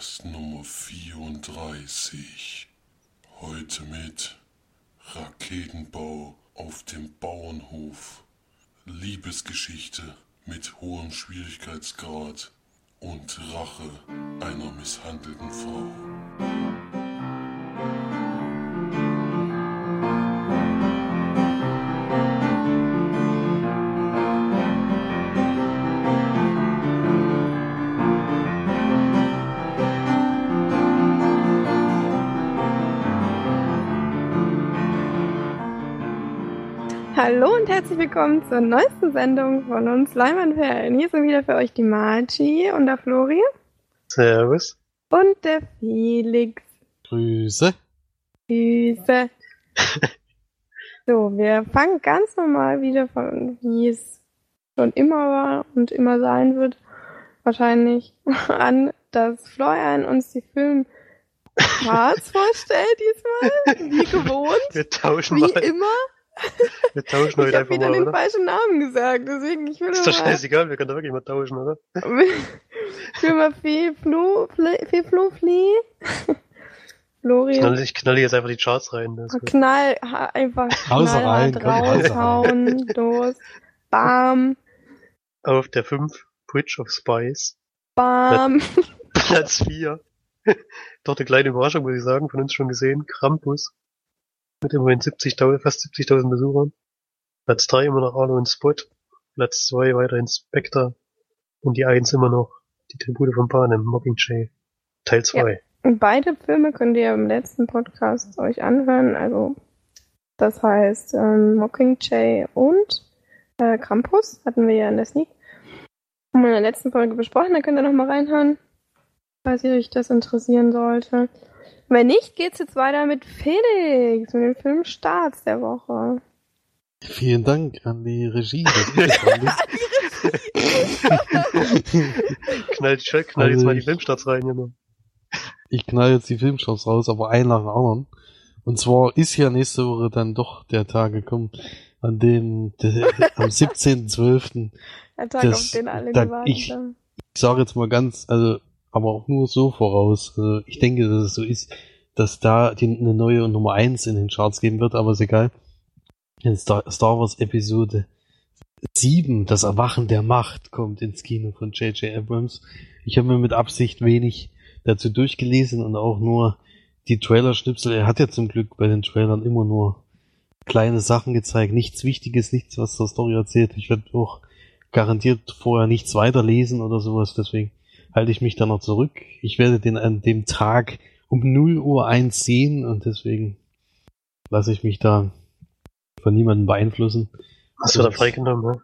Podcast Nummer 34. Heute mit Raketenbau auf dem Bauernhof, Liebesgeschichte mit hohem Schwierigkeitsgrad und Rache einer misshandelten Frau. Herzlich willkommen zur neuesten Sendung von uns Leimanferien. Hier sind wieder für euch die Margie und der Flori Servus. und der Felix. Grüße. Grüße. so, wir fangen ganz normal wieder von, wie es schon immer war und immer sein wird, wahrscheinlich an, dass Florian uns die Filmparts vorstellt diesmal, wie gewohnt, Wir tauschen wie mal. immer. Wir tauschen Ich heute habe einfach wieder mal, den oder? falschen Namen gesagt, deswegen ich will Ist doch scheißegal, wir können doch wirklich mal tauschen, oder? Ich will mal Fee Flo, Fee Flo, Flee. Flori. Ich knall, ich knall jetzt einfach die Charts rein. Das. Knall, einfach Hause rein, raushauen, los, bam, Auf der 5, Bridge of Spies. bam. Platz 4. Doch eine kleine Überraschung, muss ich sagen, von uns schon gesehen. Krampus. Mit immerhin 70.000, fast 70.000 Besuchern. Platz 3 immer noch Arno und Spot. Platz 2 weiterhin Spectre. Und die 1 immer noch die Tribute von Panem, Mockingjay. Teil 2. Und beide Filme könnt ihr im letzten Podcast euch anhören, also das heißt ähm, Mockingjay und äh, Krampus hatten wir ja in der Sneak. Haben wir in der letzten Folge besprochen, da könnt ihr nochmal reinhören, falls ihr euch das interessieren sollte. Wenn nicht, geht's jetzt weiter mit Felix, mit dem Film Starts der Woche. Vielen Dank an die Regie. Knall, knall, knall jetzt Also mal die Filmstarts rein, genau. Ich knall jetzt die Filmshows raus, aber einen nach dem anderen. Und zwar ist ja nächste Woche dann doch der Tag gekommen, an dem der, am 17.12. Der Tag, Das- auf den alle gewartet ich- haben. Ich sage jetzt mal ganz, also, aber auch nur so voraus. Also ich denke, dass es so ist, dass da die, eine neue Nummer 1 in den Charts geben wird, aber ist egal. In Star, Star Wars Episode 7, das Erwachen der Macht, kommt ins Kino von J.J. Abrams. Ich habe mir mit Absicht wenig dazu durchgelesen und auch nur die Trailer-Schnipsel. Er hat ja zum Glück bei den Trailern immer nur kleine Sachen gezeigt, nichts Wichtiges, nichts, was zur Story erzählt. Ich werde auch garantiert vorher nichts weiterlesen oder sowas, deswegen halte ich mich da noch zurück. Ich werde den an dem Tag um 0 Uhr 1 sehen und deswegen lasse ich mich da von niemandem beeinflussen. Hast du da freigenommen, ne?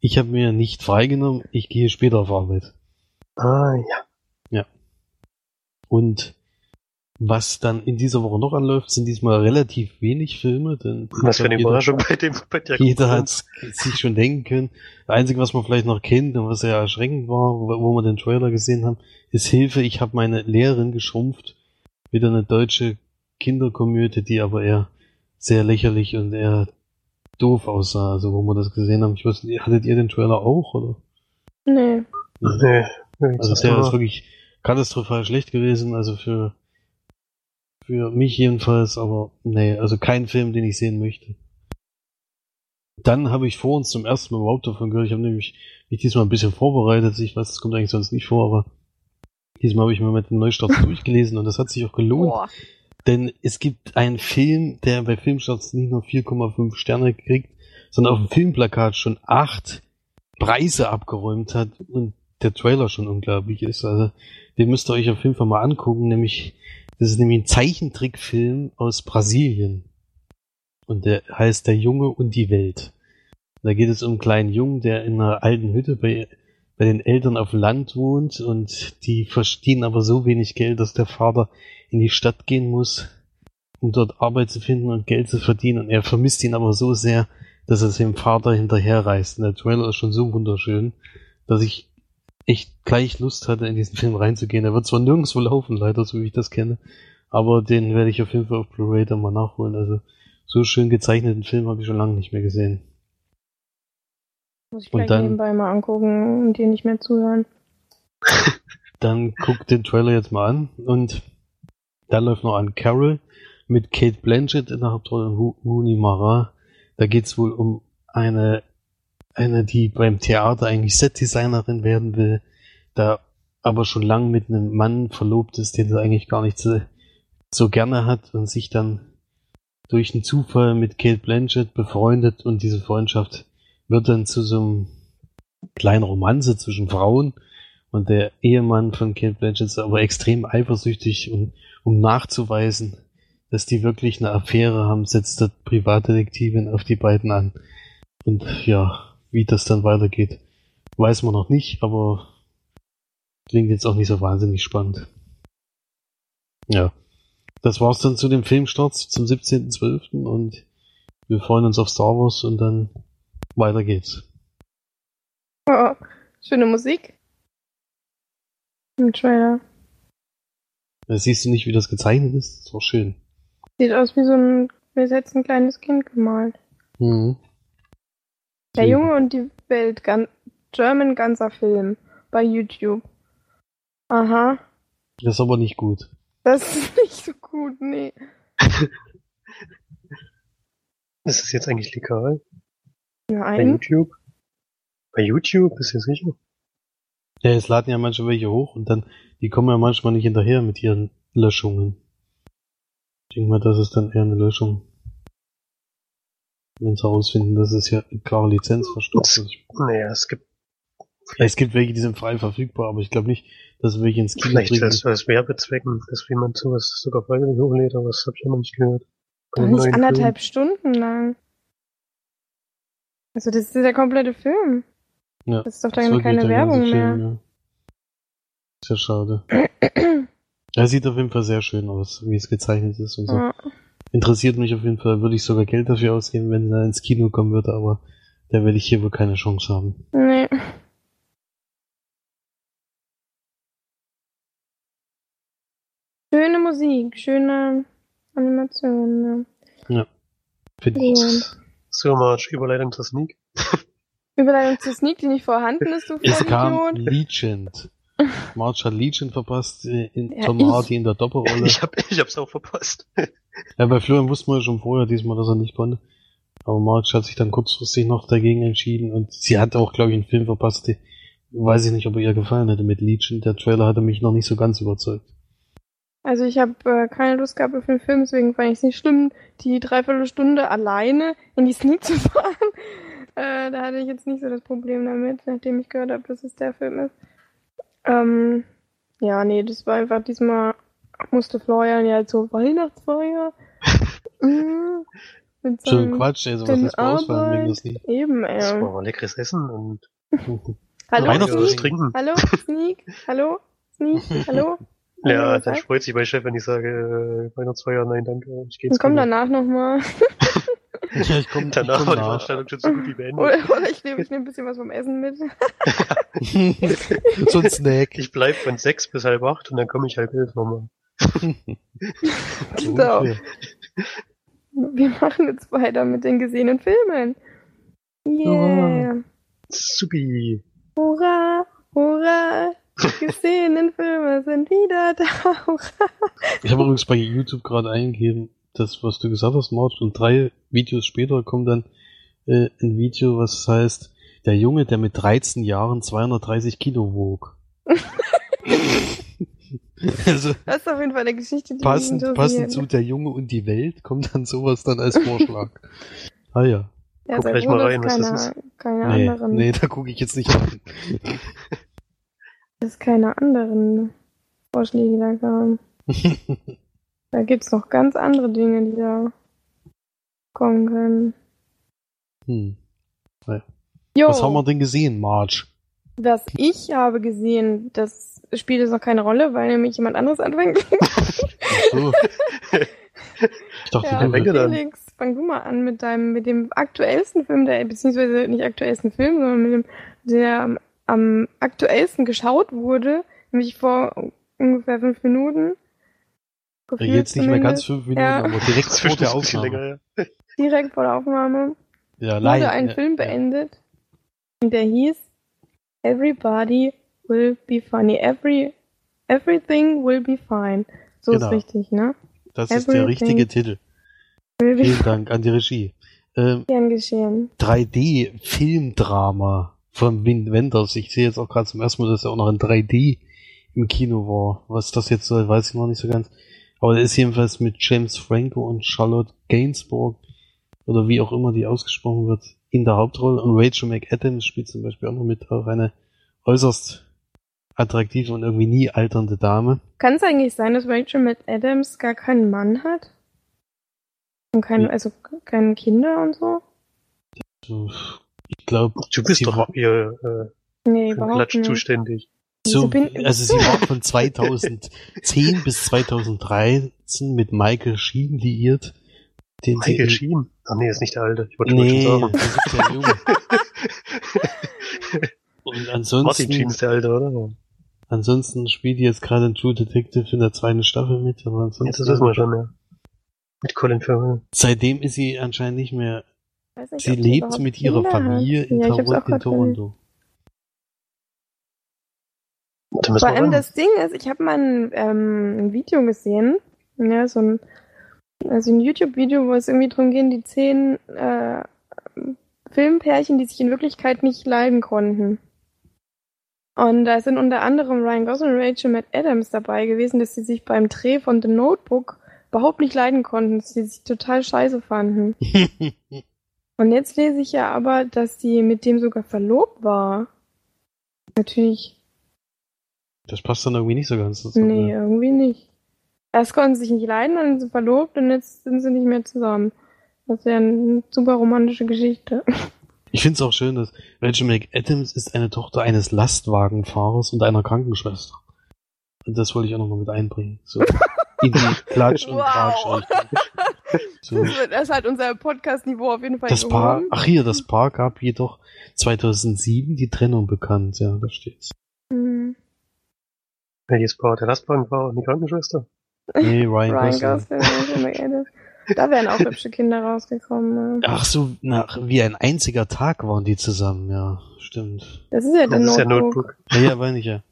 Ich habe mir nicht freigenommen, ich gehe später auf Arbeit. Ah, ja. Und was dann in dieser Woche noch anläuft, sind diesmal relativ wenig Filme, denn Was für eine jeder- Überraschung bei dem, bei der Jeder hat sich schon denken können. Das Einzige, was man vielleicht noch kennt und was sehr erschreckend war, wo, wo wir den Trailer gesehen haben, ist Hilfe, ich habe meine Lehrerin geschrumpft. Wieder eine deutsche Kinderkomödie, die aber eher sehr lächerlich und eher doof aussah, also wo wir das gesehen haben. Ich weiß nicht, hattet ihr den Trailer auch, oder? Nee. Nee, Also das der ist wirklich katastrophal schlecht gewesen, also für für mich jedenfalls, aber nee, also kein Film, den ich sehen möchte. Dann habe ich vor uns zum ersten Mal überhaupt davon gehört. Ich habe nämlich mich diesmal ein bisschen vorbereitet. Ich weiß, das kommt eigentlich sonst nicht vor, aber diesmal habe ich mir mit den Neustarts durchgelesen und das hat sich auch gelohnt. Boah. Denn es gibt einen Film, der bei Filmstarts nicht nur 4,5 Sterne kriegt, sondern auf dem Filmplakat schon acht Preise abgeräumt hat und der Trailer schon unglaublich ist. Also den müsst ihr euch auf jeden Fall mal angucken, nämlich das ist nämlich ein Zeichentrickfilm aus Brasilien. Und der heißt Der Junge und die Welt. Da geht es um einen kleinen Jungen, der in einer alten Hütte bei, bei den Eltern auf Land wohnt und die verdienen aber so wenig Geld, dass der Vater in die Stadt gehen muss, um dort Arbeit zu finden und Geld zu verdienen. Und er vermisst ihn aber so sehr, dass er seinem Vater hinterherreist. Und der Trailer ist schon so wunderschön, dass ich echt gleich Lust hatte, in diesen Film reinzugehen. Er wird zwar nirgendwo laufen, leider, so wie ich das kenne, aber den werde ich auf jeden Fall auf Blu-ray dann mal nachholen. Also so schön gezeichneten Film habe ich schon lange nicht mehr gesehen. Muss ich gleich dann- nebenbei mal angucken und dir nicht mehr zuhören. dann guck den Trailer jetzt mal an und da läuft noch an Carol mit Kate Blanchett in der Hauptrolle und Rooney Mara. Da geht's wohl um eine, eine, die beim Theater eigentlich Setdesignerin werden will, da aber schon lang mit einem Mann verlobt ist, den sie eigentlich gar nicht so, so gerne hat und sich dann durch einen Zufall mit Kate Blanchett befreundet und diese Freundschaft wird dann zu so einem kleinen Romanze zwischen Frauen und der Ehemann von Kate Blanchett ist aber extrem eifersüchtig und um nachzuweisen, dass die wirklich eine Affäre haben, setzt der Privatdetektivin auf die beiden an. Und ja, wie das dann weitergeht, weiß man noch nicht, aber klingt jetzt auch nicht so wahnsinnig spannend. Ja. Das war's dann zu dem Filmstart zum 17.12. und wir freuen uns auf Star Wars und dann weiter geht's. Oh, schöne Musik. Im Trailer. Da siehst du nicht, wie das gezeichnet ist? Das war schön. Sieht aus wie so ein, wie jetzt ein kleines Kind gemalt. Mhm. Der Junge und die Welt, gan German ganzer Film bei YouTube. Aha. Das ist aber nicht gut. Das ist nicht so gut, nee. Ist das jetzt eigentlich legal? Bei Nein. YouTube? Bei YouTube, ist ihr sicher? Ja, es laden ja manche welche hoch und dann, die kommen ja manchmal nicht hinterher mit ihren Löschungen. Ich denke mal, das ist dann eher eine Löschung. Wenn sie herausfinden, dass es ja klare Lizenzverstoß ist. Naja, es gibt Es gibt welche, die sind frei verfügbar, aber ich glaube nicht, dass welche ins Kino vielleicht bringen. als, als Werbezwecken, dass jemand sowas sogar freiwillig hochlädt, aber das habe ich ja noch nicht gehört. Doch nicht anderthalb Stunden lang. Also das ist der komplette Film. Ja, Das ist doch dann keine Werbung mehr. Film, ja. Ist ja schade. Er sieht auf jeden Fall sehr schön aus, wie es gezeichnet ist und so. Ja. Interessiert mich auf jeden Fall, würde ich sogar Geld dafür ausgeben, wenn er ins Kino kommen würde, aber da werde ich hier wohl keine Chance haben. Nee. Schöne Musik, schöne Animation. Finde Ja. ich. Gut. So, Marsch, Überleitung zur Sneak. Überleitung zu Sneak, die nicht vorhanden ist, du Es kam. Legend. March hat Legend verpasst, äh, in Ja, Tom Hardy in der Doppelrolle. Ich hab, ich hab's auch verpasst. Ja, bei Florian wussten wir ja schon vorher diesmal, dass er nicht konnte. Aber March hat sich dann kurzfristig noch dagegen entschieden und sie hat auch, glaube ich, einen Film verpasst, die, weiß ich nicht, ob er ihr gefallen hätte mit Legion. Der Trailer hatte mich noch nicht so ganz überzeugt. Also ich habe äh, keine Lust gehabt auf den Film, deswegen fand ich es nicht schlimm, die Dreiviertelstunde alleine in die Sneak zu fahren. Äh, da hatte ich jetzt nicht so das Problem damit, nachdem ich gehört habe, dass es der Film ist. Ähm, ja, nee, das war einfach diesmal musste Florian ja so Weihnachtsfeier. mit ein seinem- Quatsch, ey, sowas lässt man ausfallen wegen Arbeit. das nicht. Eben, Das ey. war leckeres Essen und Hallo, Sneak? trinken. Hallo, Sneak? Hallo, Sneak? Hallo? Ja, dann freut sich mein Chef, wenn ich sage, äh, Weihnachtsfeier, nein, danke, ich gehe Und ins komm danach nochmal. Ja, ich komm, Danach ich war die. Veranstaltung schon so gut wie beendet. Oder, oder ich nehme ich nehm ein bisschen was vom Essen mit. so ein Snack. Ich bleib von sechs bis halb acht und dann komme ich halb elf nochmal. So. Ungefähr. Wir machen jetzt weiter mit den gesehenen Filmen. Yeah. Supi. Hurra, hurra. Die gesehenen Filme sind wieder da. Hurra. Ich habe übrigens bei YouTube gerade eingegeben, das, was du gesagt hast, March, und drei Videos später kommt dann äh, ein Video, was heißt, der Junge, der mit 13 Jahren 230 Kilo wog. also Das ist auf jeden Fall eine Geschichte, die passend, passend zu der Junge und die Welt kommt dann sowas dann als Vorschlag. ah ja. Ja, Guck gleich mal rein, was keine, das keine Nee, anderen, nee, da gucke ich jetzt nicht rein. dass keine anderen Vorschläge da kamen. Da gibt's noch ganz andere Dinge, die da kommen können. hm. Jo, Was haben wir denn gesehen, March? was ich habe gesehen, das spielt jetzt noch keine Rolle, weil nämlich jemand anderes anfängt. So. Ich dachte, Ja, Menge dann. Felix, fang du mal an mit deinem, mit dem aktuellsten Film, der, beziehungsweise nicht aktuellsten Film, sondern mit dem, der am, am aktuellsten geschaut wurde, nämlich vor ungefähr fünf Minuten. Gefühlt jetzt nicht mehr ganz fünf Minuten, Ja. aber direkt vor der Aufnahme. länger, ja. Direkt vor der Aufnahme Ja, wurde live. ein ja, Film ja. beendet und der hieß Everybody Will Be Funny. Every Everything will be fine. So Genau. ist richtig, ne? Das ist der Everything. richtige Titel. Vielen Dank an die Regie. Ähm, gern geschehen. 3D-Filmdrama von Wim Wenders. Ich sehe jetzt auch gerade zum ersten Mal, dass er auch noch in 3D im Kino war. Was das jetzt soll, weiß ich noch nicht so ganz. Aber der ist jedenfalls mit James Franco und Charlotte Gainsbourg oder wie auch immer die ausgesprochen wird, in der Hauptrolle. Und Rachel McAdams spielt zum Beispiel auch noch mit, auch eine äußerst attraktive und irgendwie nie alternde Dame. Kann es eigentlich sein, dass Rachel mit Adams gar keinen Mann hat? Und keine, Wie? also keine Kinder und so? Ich glaube, Du bist doch war- hier äh, Nee, für Klatsch nicht. zuständig. So, also sie war von 2010 bis 2013 mit Michael Sheen liiert. Den Michael sie Sheen. Ach nee, ist nicht der Alte. Ich wollte schon Nee, sagen. das ist der Junge. Und Martin ansonsten, Sheen ist der Alte, oder? ansonsten spielt die jetzt gerade in True Detective in der zweiten Staffel mit, aber Jetzt ansonsten, das wissen wir schon, ja. Mit Colin Farrell. seitdem ist sie anscheinend nicht mehr, nicht, sie lebt mit ihrer Kinder hat. Familie in, ja, in Toronto. Vor allem das Ding ist, ich habe mal ein, ähm, ein Video gesehen, ja, so ein, also ein YouTube-Video, wo es irgendwie drum geht, die zehn äh, Filmpärchen, die sich in Wirklichkeit nicht leiden konnten. Und da sind unter anderem Ryan Gosling und Rachel McAdams dabei gewesen, dass sie sich beim Dreh von The Notebook überhaupt nicht leiden konnten, dass sie sich total scheiße fanden. Und jetzt lese ich ja aber, dass sie mit dem sogar verlobt war. Natürlich das passt dann irgendwie nicht so ganz dazu. Nee, ne? irgendwie nicht. Erst konnten sie sich nicht leiden, dann sind sie verlobt und jetzt sind sie nicht mehr zusammen. Das wäre eine super romantische Geschichte. Ich finde es auch schön, dass Rachel McAdams ist eine Tochter eines Lastwagenfahrers und einer Krankenschwester. Und das wollte ich auch nochmal mit einbringen. So. In die Klatsch- und Wow. Tratsch. So. Das, hat unser Podcast-Niveau auf jeden Fall Das Paar, ach hier, das Paar gab jedoch 2007 die Trennung bekannt, ja, da steht's. Welches Paar? Der Lastwagenfahrer und die Krankenschwester? Nee, Ryan, Ryan Gosling. Gosling. Da wären auch hübsche Kinder rausgekommen. ja. Ach so, nach, wie ein einziger Tag waren die zusammen, ja, stimmt. Das ist ja der Das ist ja Notebook. Notebook. Ja, ja, meine ich ja.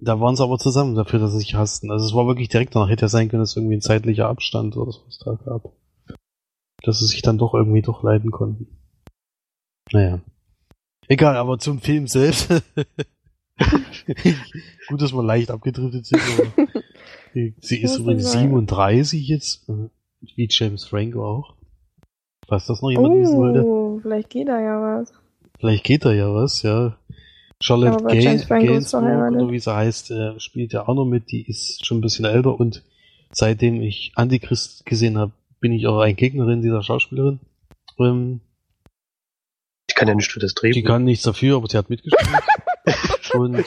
Da waren sie aber zusammen dafür, dass sie sich hassten. Also es war wirklich direkt danach. Hätte ja sein können, dass irgendwie ein zeitlicher Abstand oder sowas da gab. Dass sie sich dann doch irgendwie doch leiden konnten. Naja. Egal, aber zum Film selbst. Gut, dass wir leicht abgedriftet sind. Aber sie ist übrigens sein. 37 jetzt, äh, wie James Franco auch. Was das noch jemand wissen wollte? Oh, vielleicht geht da ja was. Vielleicht geht da ja was, ja. Charlotte Franco ist Gainsbourg, verheiratet. oder wie sie heißt, äh, spielt ja auch noch mit. Die ist schon ein bisschen älter und seitdem ich Antichrist gesehen habe, bin ich auch ein Gegnerin dieser Schauspielerin. Ähm, kann ja nicht für das die Drehbuch. kann nichts dafür, aber sie hat mitgespielt. und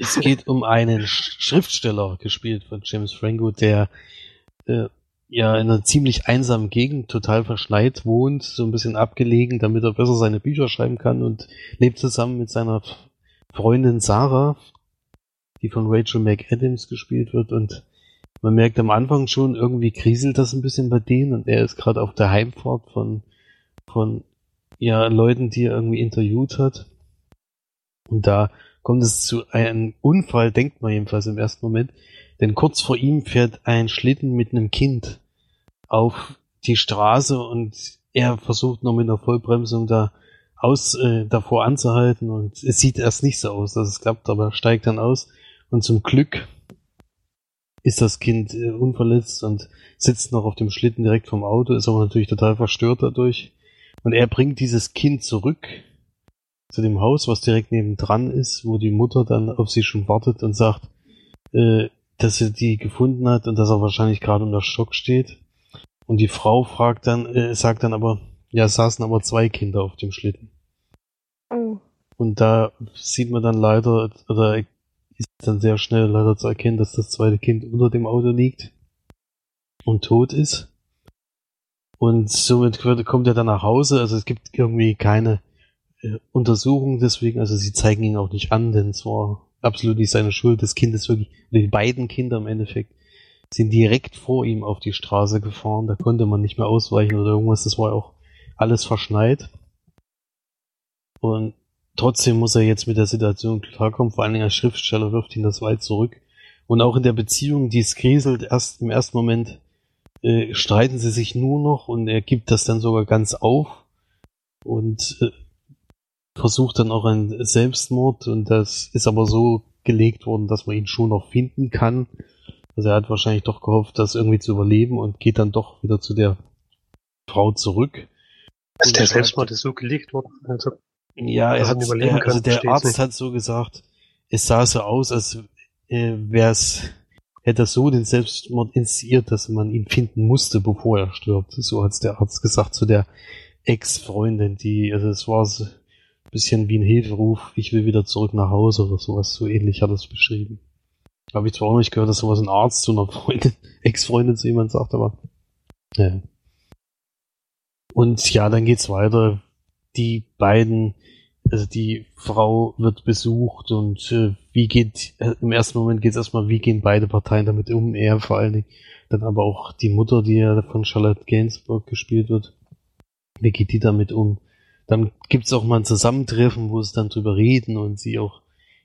es geht um einen Sch- Schriftsteller, gespielt von James Franco, der äh, ja in einer ziemlich einsamen Gegend, total verschneit wohnt, so ein bisschen abgelegen, damit er besser seine Bücher schreiben kann und lebt zusammen mit seiner Freundin Sarah, die von Rachel McAdams gespielt wird und man merkt am Anfang schon, irgendwie kriselt das ein bisschen bei denen und er ist gerade auf der Heimfahrt von, von ja, Leuten, die er irgendwie interviewt hat. Und da kommt es zu einem Unfall, denkt man jedenfalls im ersten Moment. Denn kurz vor ihm fährt ein Schlitten mit einem Kind auf die Straße und er versucht noch mit einer Vollbremsung da aus, äh, davor anzuhalten und es sieht erst nicht so aus, dass es klappt, aber er steigt dann aus und zum Glück ist das Kind äh, unverletzt und sitzt noch auf dem Schlitten direkt vom Auto, ist aber natürlich total verstört dadurch. Und er bringt dieses Kind zurück zu dem Haus, was direkt nebendran ist, wo die Mutter dann auf sie schon wartet und sagt, äh, dass sie die gefunden hat und dass er wahrscheinlich gerade unter Schock steht. Und die Frau fragt dann, äh, sagt dann aber, ja, es saßen aber zwei Kinder auf dem Schlitten. Oh. Und da sieht man dann leider, oder ist dann sehr schnell leider zu erkennen, dass das zweite Kind unter dem Auto liegt und tot ist. Und somit kommt er dann nach Hause. Also es gibt irgendwie keine äh, Untersuchung deswegen. Also sie zeigen ihn auch nicht an, denn es war absolut nicht seine Schuld. Das Kind ist wirklich, die beiden Kinder im Endeffekt, sind direkt vor ihm auf die Straße gefahren. Da konnte man nicht mehr ausweichen oder irgendwas. Das war auch alles verschneit. Und trotzdem muss er jetzt mit der Situation klarkommen, vor allen Dingen als Schriftsteller wirft ihn das weit zurück. Und auch in der Beziehung, die es kriselt, erst im ersten Moment äh, streiten sie sich nur noch und er gibt das dann sogar ganz auf und äh, versucht dann auch einen Selbstmord und das ist aber so gelegt worden, dass man ihn schon noch finden kann. Also er hat wahrscheinlich doch gehofft, das irgendwie zu überleben und geht dann doch wieder zu der Frau zurück. Also der Selbstmord ist so gelegt worden. Also, ja, er hat, er, also der Arzt hat so gesagt, es sah so aus, als äh, wäre es hätte er so den Selbstmord initiiert, dass man ihn finden musste, bevor er stirbt. So hat der Arzt gesagt zu der Ex-Freundin, die, also es war so ein bisschen wie ein Hilferuf, ich will wieder zurück nach Hause oder sowas, so ähnlich hat er es beschrieben. Habe ich zwar auch nicht gehört, dass sowas ein Arzt zu einer Freundin, Ex-Freundin zu jemand sagt, aber ja. Und ja, dann geht's weiter. Die beiden also die Frau wird besucht und äh, wie geht, äh, im ersten Moment geht es erstmal, wie gehen beide Parteien damit um, er vor allen Dingen, dann aber auch die Mutter, die ja von Charlotte Gainsbourg gespielt wird, wie geht die damit um? Dann gibt's auch mal ein Zusammentreffen, wo sie dann drüber reden und sie auch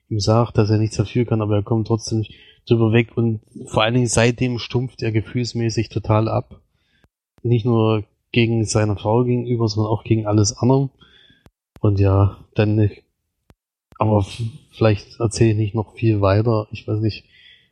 ihm sagt, dass er nichts dafür kann, aber er kommt trotzdem drüber weg und vor allen Dingen seitdem stumpft er gefühlsmäßig total ab. Nicht nur gegen seine Frau gegenüber, sondern auch gegen alles andere. Und ja, dann nicht. Aber vielleicht erzähle ich nicht noch viel weiter. Ich weiß nicht.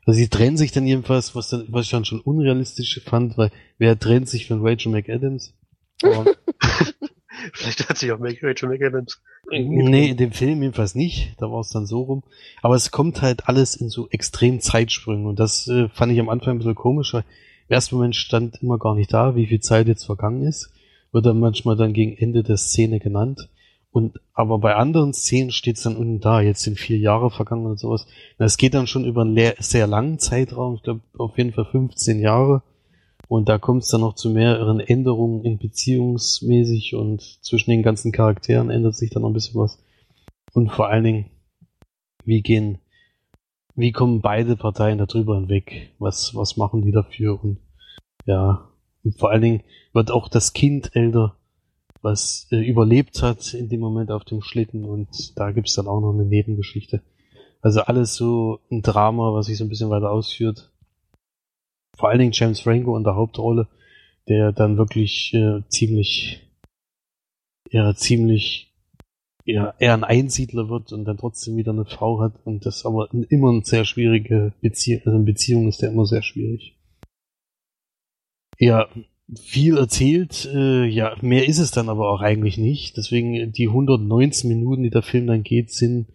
Also sie trennen sich dann jedenfalls, was, dann, was ich dann schon unrealistisch fand, weil wer trennt sich von Rachel McAdams? vielleicht hat sich auch Rachel McAdams. Nee, in dem Film jedenfalls nicht. Da war es dann so rum. Aber es kommt halt alles in so extrem Zeitsprüngen. Und das äh, fand ich am Anfang ein bisschen komisch, weil im ersten Moment stand immer gar nicht da, wie viel Zeit jetzt vergangen ist. Wird dann manchmal dann gegen Ende der Szene genannt. Und aber bei anderen Szenen steht es dann unten da, jetzt sind vier Jahre vergangen und sowas. Es geht dann schon über einen sehr langen Zeitraum, ich glaube auf jeden Fall 15 Jahre. Und da kommt es dann noch zu mehreren Änderungen in beziehungsmäßig und zwischen den ganzen Charakteren ändert sich dann noch ein bisschen was. Und vor allen Dingen, wie gehen, wie kommen beide Parteien darüber hinweg? Was, was machen die dafür? Und ja, und vor allen Dingen wird auch das Kind älter was äh, überlebt hat in dem Moment auf dem Schlitten und da gibt's dann auch noch eine Nebengeschichte. Also alles so ein Drama, was sich so ein bisschen weiter ausführt. Vor allen Dingen James Franco in der Hauptrolle, der dann wirklich äh, ziemlich, ja, ziemlich, ja, eher ein Einsiedler wird und dann trotzdem wieder eine Frau hat und das aber immer eine sehr schwierige Beziehung, also eine Beziehung ist der immer sehr schwierig. Ja, viel erzählt. Äh, ja, mehr ist es dann aber auch eigentlich nicht. Deswegen die 119 Minuten, die der Film dann geht, sind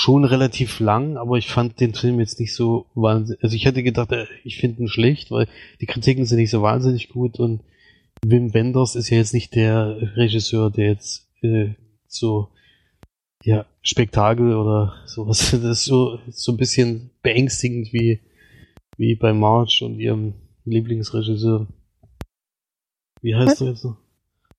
schon relativ lang, aber ich fand den Film jetzt nicht so wahnsinnig. Also ich hätte gedacht, äh, ich finde ihn schlecht, weil die Kritiken sind nicht so wahnsinnig gut und Wim Wenders ist ja jetzt nicht der Regisseur, der jetzt äh, so ja Spektakel oder sowas. Das ist so so ein bisschen beängstigend wie wie bei March und ihrem Lieblingsregisseur. Wie heißt er jetzt noch?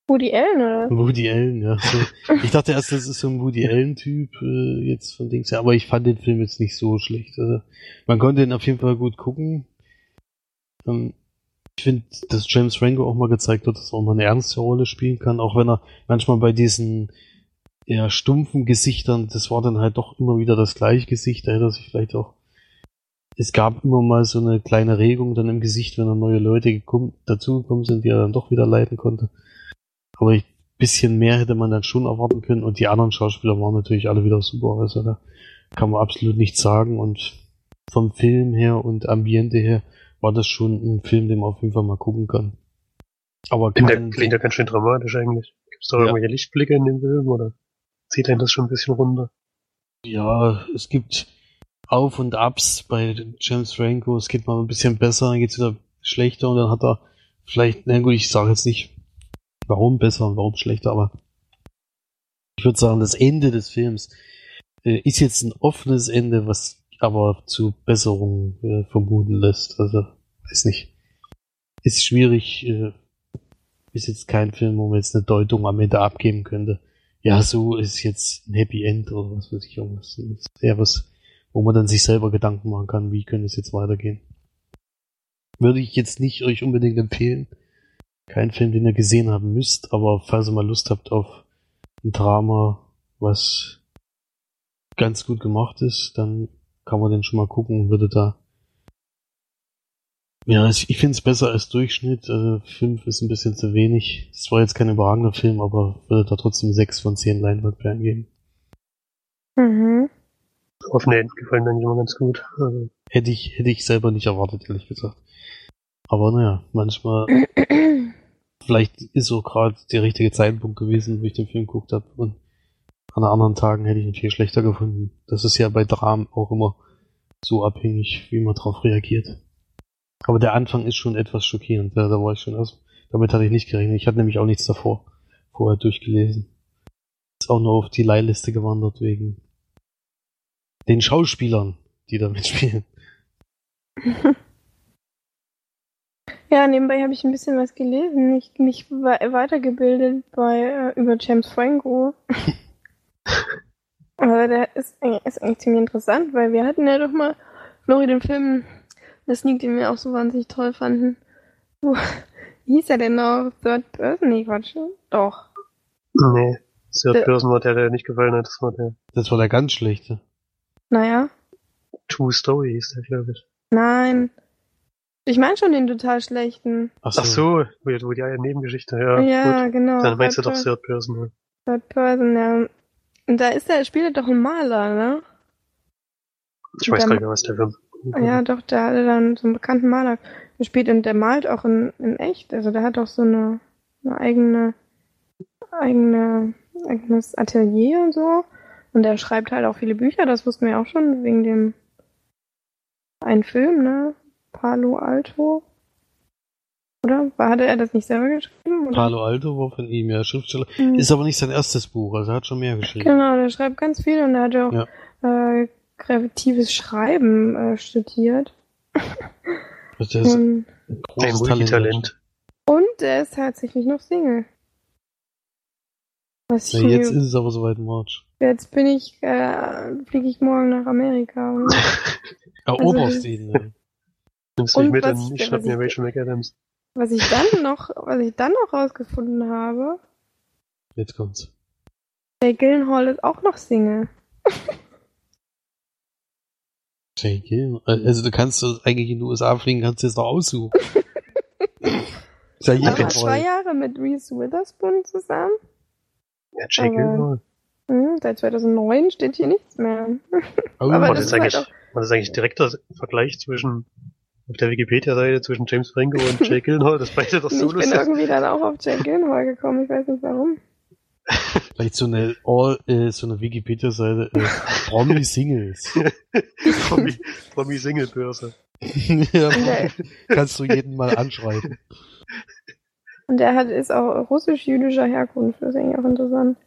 Woody Allen, oder? Woody Allen, ja. Ich dachte erst, das ist so ein Woody Allen-Typ äh, jetzt von Dings her, aber ich fand den Film jetzt nicht so schlecht. Also, man konnte ihn auf jeden Fall gut gucken. Ähm, ich finde, dass James Franco auch mal gezeigt hat, dass er auch mal eine ernste Rolle spielen kann, auch wenn er manchmal bei diesen eher stumpfen Gesichtern, das war dann halt doch immer wieder das gleiche Gesicht, da hätte er sich vielleicht auch es gab immer mal so eine kleine Regung dann im Gesicht, wenn dann neue Leute gekommen, dazugekommen sind, die er dann doch wieder leiten konnte. Aber ein bisschen mehr hätte man dann schon erwarten können und die anderen Schauspieler waren natürlich alle wieder super. Also da kann man absolut nichts sagen und vom Film her und Ambiente her war das schon ein Film, den man auf jeden Fall mal gucken kann. Aber klingt, der, klingt ja ganz schön dramatisch eigentlich. Gibt es da ja. irgendwelche Lichtblicke in dem Film oder zieht einen das schon ein bisschen runter? Ja, es gibt auf und Abs bei James Franco. Es geht mal ein bisschen besser, dann geht's wieder schlechter und dann hat er vielleicht, na gut, ich sage jetzt nicht, warum besser und warum schlechter, aber ich würde sagen, das Ende des Films äh, ist jetzt ein offenes Ende, was aber zu Besserungen äh, vermuten lässt. Also, weiß nicht. Ist schwierig, äh, ist jetzt kein Film, wo man jetzt eine Deutung am Ende abgeben könnte. Ja, so ist jetzt ein Happy End oder was weiß ich irgendwas. Eher was wo man dann sich selber Gedanken machen kann, wie könnte es jetzt weitergehen. Würde ich jetzt nicht euch unbedingt empfehlen. Kein Film, den ihr gesehen haben müsst, aber falls ihr mal Lust habt auf ein Drama, was ganz gut gemacht ist, dann kann man den schon mal gucken, würde da. Ja, ich, ich finde es besser als Durchschnitt. Also fünf ist ein bisschen zu wenig. Es war jetzt kein überragender Film, aber würde da trotzdem sechs von zehn Leinwandperlen geben. Mhm. Offene Enden gefallen mir eigentlich immer ganz gut. Also, Hätte ich, hätte ich selber nicht erwartet, ehrlich gesagt. Aber naja, manchmal, vielleicht ist so gerade der richtige Zeitpunkt gewesen, wo ich den Film geguckt habe. Und an anderen Tagen hätte ich ihn viel schlechter gefunden. Das ist ja bei Dramen auch immer so abhängig, wie man darauf reagiert. Aber der Anfang ist schon etwas schockierend. Da, da war ich schon erst, damit hatte ich nicht gerechnet. Ich hatte nämlich auch nichts davor, vorher durchgelesen. Ist auch nur auf die Leihliste gewandert wegen den Schauspielern, die da mitspielen. Ja, nebenbei habe ich ein bisschen was gelesen, mich, mich we- weitergebildet bei äh, über James Franco. Aber der ist, eigentlich- ist eigentlich ziemlich interessant, weil wir hatten ja doch mal Flori den Film, das Sneak, den wir auch so wahnsinnig toll fanden. Wo wie hieß er denn noch? Third Person? Nee, Quatsch. Doch. nee. Third Person war der, der nicht gefallen hat. Das war der Das war der ganz schlechte. Naja. True Story, hieß der, glaube ich. Nein. Ich meine schon den total schlechten. Ach Ach so, wo, wo die eine Nebengeschichte, ja. Ja, gut. genau. Dann meinst du doch Third- Person. Ja. Third Person, ja. Und da ist er, spielt er doch einen Maler, ne? Ich weiß Dann- gar nicht mehr, was der Film. Ja, doch, der hatte dann so einen bekannten Maler gespielt und der malt auch in, in echt. Also der hat auch so eine, eine eigene, eigene, eigenes Atelier und so. Und der schreibt halt auch viele Bücher, das wussten wir auch schon, wegen dem einen Film, ne? Palo Alto. Oder? War, hatte er das nicht selber geschrieben? Oder? Palo Alto war von ihm, ja, Schriftsteller. Hm. Ist aber nicht sein erstes Buch, also er hat schon mehr geschrieben. Genau, der schreibt ganz viel und er hat ja auch äh, kreatives Schreiben äh, studiert. Der ist Und, ein großes Talent. Multitalent. und er ist tatsächlich noch Single. Was ich Ja, jetzt ist es aber soweit March. jetzt bin ich, äh, fliege ich morgen nach Amerika. Und, Eroberst das- ihn. Ja. Nimmst Und mich mit ich- ich schnapp mir ich- Rachel McAdams. was ich dann noch, was ich dann noch rausgefunden habe, Jetzt kommt's. Jay Gyllenhaal ist auch noch Single. Jay Gyllenhaal. Also du kannst eigentlich in die USA fliegen, kannst du jetzt noch aussuchen. ja jeder war zwei. Jahre mit Reese Witherspoon zusammen. Ja, Jake Aber- Gyllenhaal. Hm, seit 2009 steht hier nichts mehr. Oh, aber War das das, ist halt eigentlich, war das eigentlich direkter Vergleich zwischen auf der Wikipedia-Seite zwischen James Franco und Jake Gyllenhaal, dass beide doch ich Solos bin sind? irgendwie dann auch auf Jay Gyllenhaal gekommen, ich weiß nicht warum. Vielleicht so eine All, äh, so eine Wikipedia-Seite, äh, Promi Singles. Promi, Promi Single-Börse. ja, kannst du jeden mal anschreiben. Und der hat, ist auch russisch-jüdischer Herkunft, das ist eigentlich auch interessant.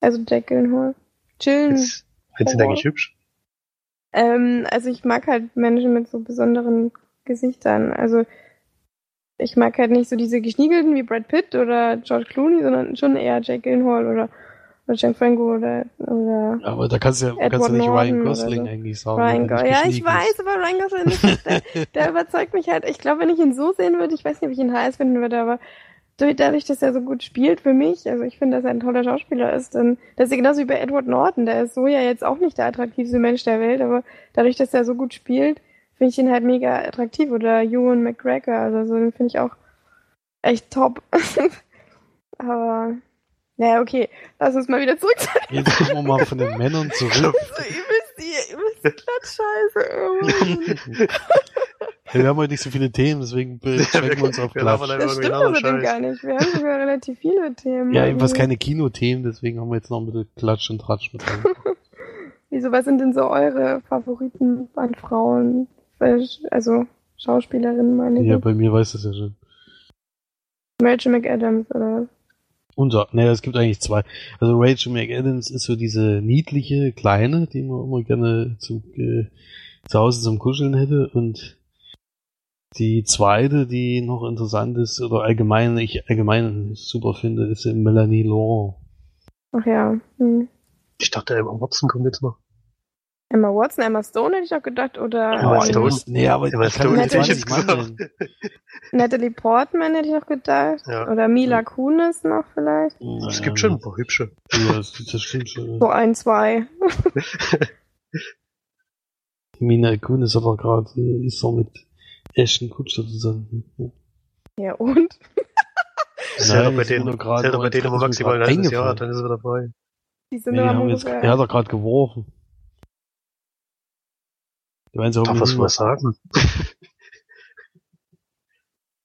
Also Jack Gyllenhaal. Chillen. Findest du ihn eigentlich hübsch? Ähm, also ich mag halt Menschen mit so besonderen Gesichtern. Also ich mag halt nicht so diese geschniegelten wie Brad Pitt oder George Clooney, sondern schon eher Jack Gyllenhaal oder, oder James Franco oder, oder Aber da kannst du ja Edward kannst du nicht Norton Ryan Gosling so. eigentlich sagen. Ryan er nicht Ja, ich weiß, aber Ryan Gosling, ist, der, der überzeugt mich halt. Ich glaube, wenn ich ihn so sehen würde, ich weiß nicht, ob ich ihn heiß finden würde, aber dadurch, dass er so gut spielt für mich, also ich finde, dass er ein toller Schauspieler ist, dann, das ist genauso wie bei Edward Norton, der ist so ja jetzt auch nicht der attraktivste Mensch der Welt, aber dadurch, dass er so gut spielt, finde ich ihn halt mega attraktiv. Oder Ewan McGregor, also so, den finde ich auch echt top. aber, naja, okay, lass uns mal wieder zurück zu Jetzt gucken wir mal von den Männern zurück. so, ihr wisst, ihr, ihr wisst Klatschscheiße. Ja, wir haben heute nicht so viele Themen, deswegen beschränken wir uns auf einfach Das stimmt außerdem Scheiß. gar nicht. Wir haben sogar relativ viele Themen. Ja, jedenfalls keine Kinothemen, deswegen haben wir jetzt noch ein bisschen Klatsch und Tratsch mit drin. Wieso, was sind denn so eure Favoriten an Frauen? Also Schauspielerinnen, meine ich. Ja, bei mir weiß das ja schon. Rachel McAdams oder was? Unter, naja, es gibt eigentlich zwei. Also Rachel McAdams ist so diese niedliche, kleine, die man immer gerne zum, äh, zu Hause zum Kuscheln hätte. Und die zweite, die noch interessant ist, oder allgemein, ich allgemein super finde, ist Melanie Laurent. Ach ja. Hm. Ich dachte, Emma Watson kommt jetzt noch. Emma Watson, Emma Stone hätte ich auch gedacht, oder Emma Stone. Nee, aber Emma Stone hätte ich 20 jetzt gesagt. Natalie Portman hätte ich noch gedacht. Ja. Oder Mila Kunis noch vielleicht. Es Ja, gibt schon ein paar hübsche. Ja, das, das stimmt schon. So ein, zwei. Mina Kuhn ist aber gerade, äh, ist so mit Ashton Kutscher zusammen. Ja. Ja, und? Das ist ja Nein, doch bei ist denen, doch bei denen maximal ein grad halbes Jahr, eingefallen. dann ist er wieder dabei. Die sind Nee, haben jetzt, er hat er gerade geworfen. Du meinst Darf was mal sagen?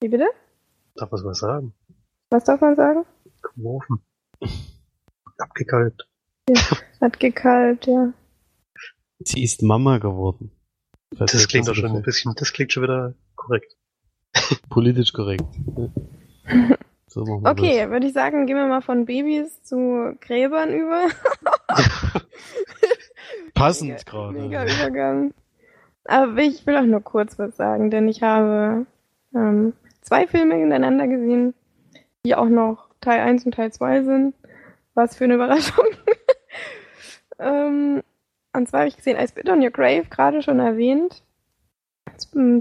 Wie bitte? Darf was mal sagen? Was darf man sagen? Geworfen. Abgekalbt. Hat gekalbt, ja. Sie ist Mama geworden. Das euch klingt doch schon ein bisschen, das klingt schon wieder korrekt. Politisch korrekt. So machen wir Okay, würde ich sagen, gehen wir mal von Babys zu Gräbern über. das. Passend Mega- gerade. Mega Übergang. Aber ich will auch nur kurz was sagen, denn ich habe ähm, zwei Filme hintereinander gesehen, die auch noch Teil 1 und Teil 2 sind. Was für eine Überraschung. ähm, und zwar habe ich gesehen I Spit on Your Grave, gerade schon erwähnt.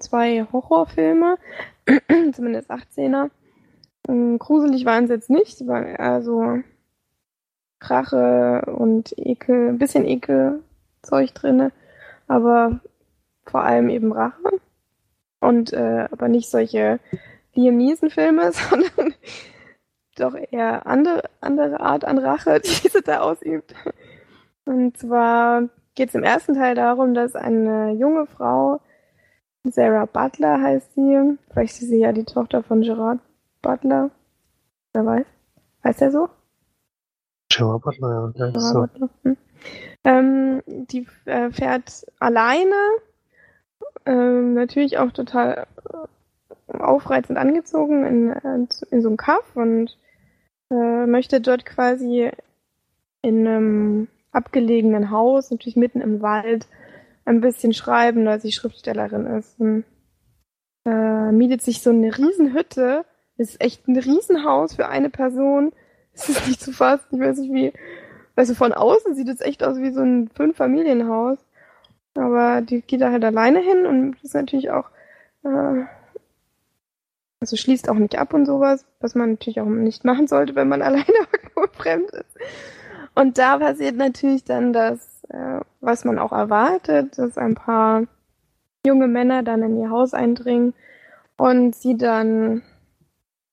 Zwei Horrorfilme, zumindest 18er. Ähm, Gruselig waren es jetzt nicht, war eher so Rache und Ekel, ein bisschen Ekelzeug drinne, aber vor allem eben Rache. Und äh, aber nicht solche Liam Neeson Filme, sondern doch eher andere, andere Art an Rache, die sie da ausübt. Und zwar geht es im ersten Teil darum, dass eine junge Frau, Sarah Butler heißt sie, vielleicht ist sie ja die Tochter von Gerard Butler, wer weiß, heißt er so? Gerard Butler, ja. Gerard so. Butler. Hm. Ähm, die äh, fährt alleine, ähm, natürlich auch total äh, aufreizend angezogen in, äh, in so einem Kaff und äh, möchte dort quasi in einem abgelegenen Haus, natürlich mitten im Wald, ein bisschen schreiben, da sie Schriftstellerin ist. Und, äh, mietet sich so eine Riesenhütte. Ist echt ein Riesenhaus für eine Person. Das ist nicht zu fassen. Ich weiß nicht wie. Also von außen sieht es echt aus wie so ein Fünf-Familienhaus. Aber die geht da halt alleine hin und ist natürlich auch, äh, also schließt auch nicht ab und sowas, was man natürlich auch nicht machen sollte, wenn man alleine irgendwo fremd ist. Und da passiert natürlich dann das, äh, was man auch erwartet, dass ein paar junge Männer dann in ihr Haus eindringen und sie dann,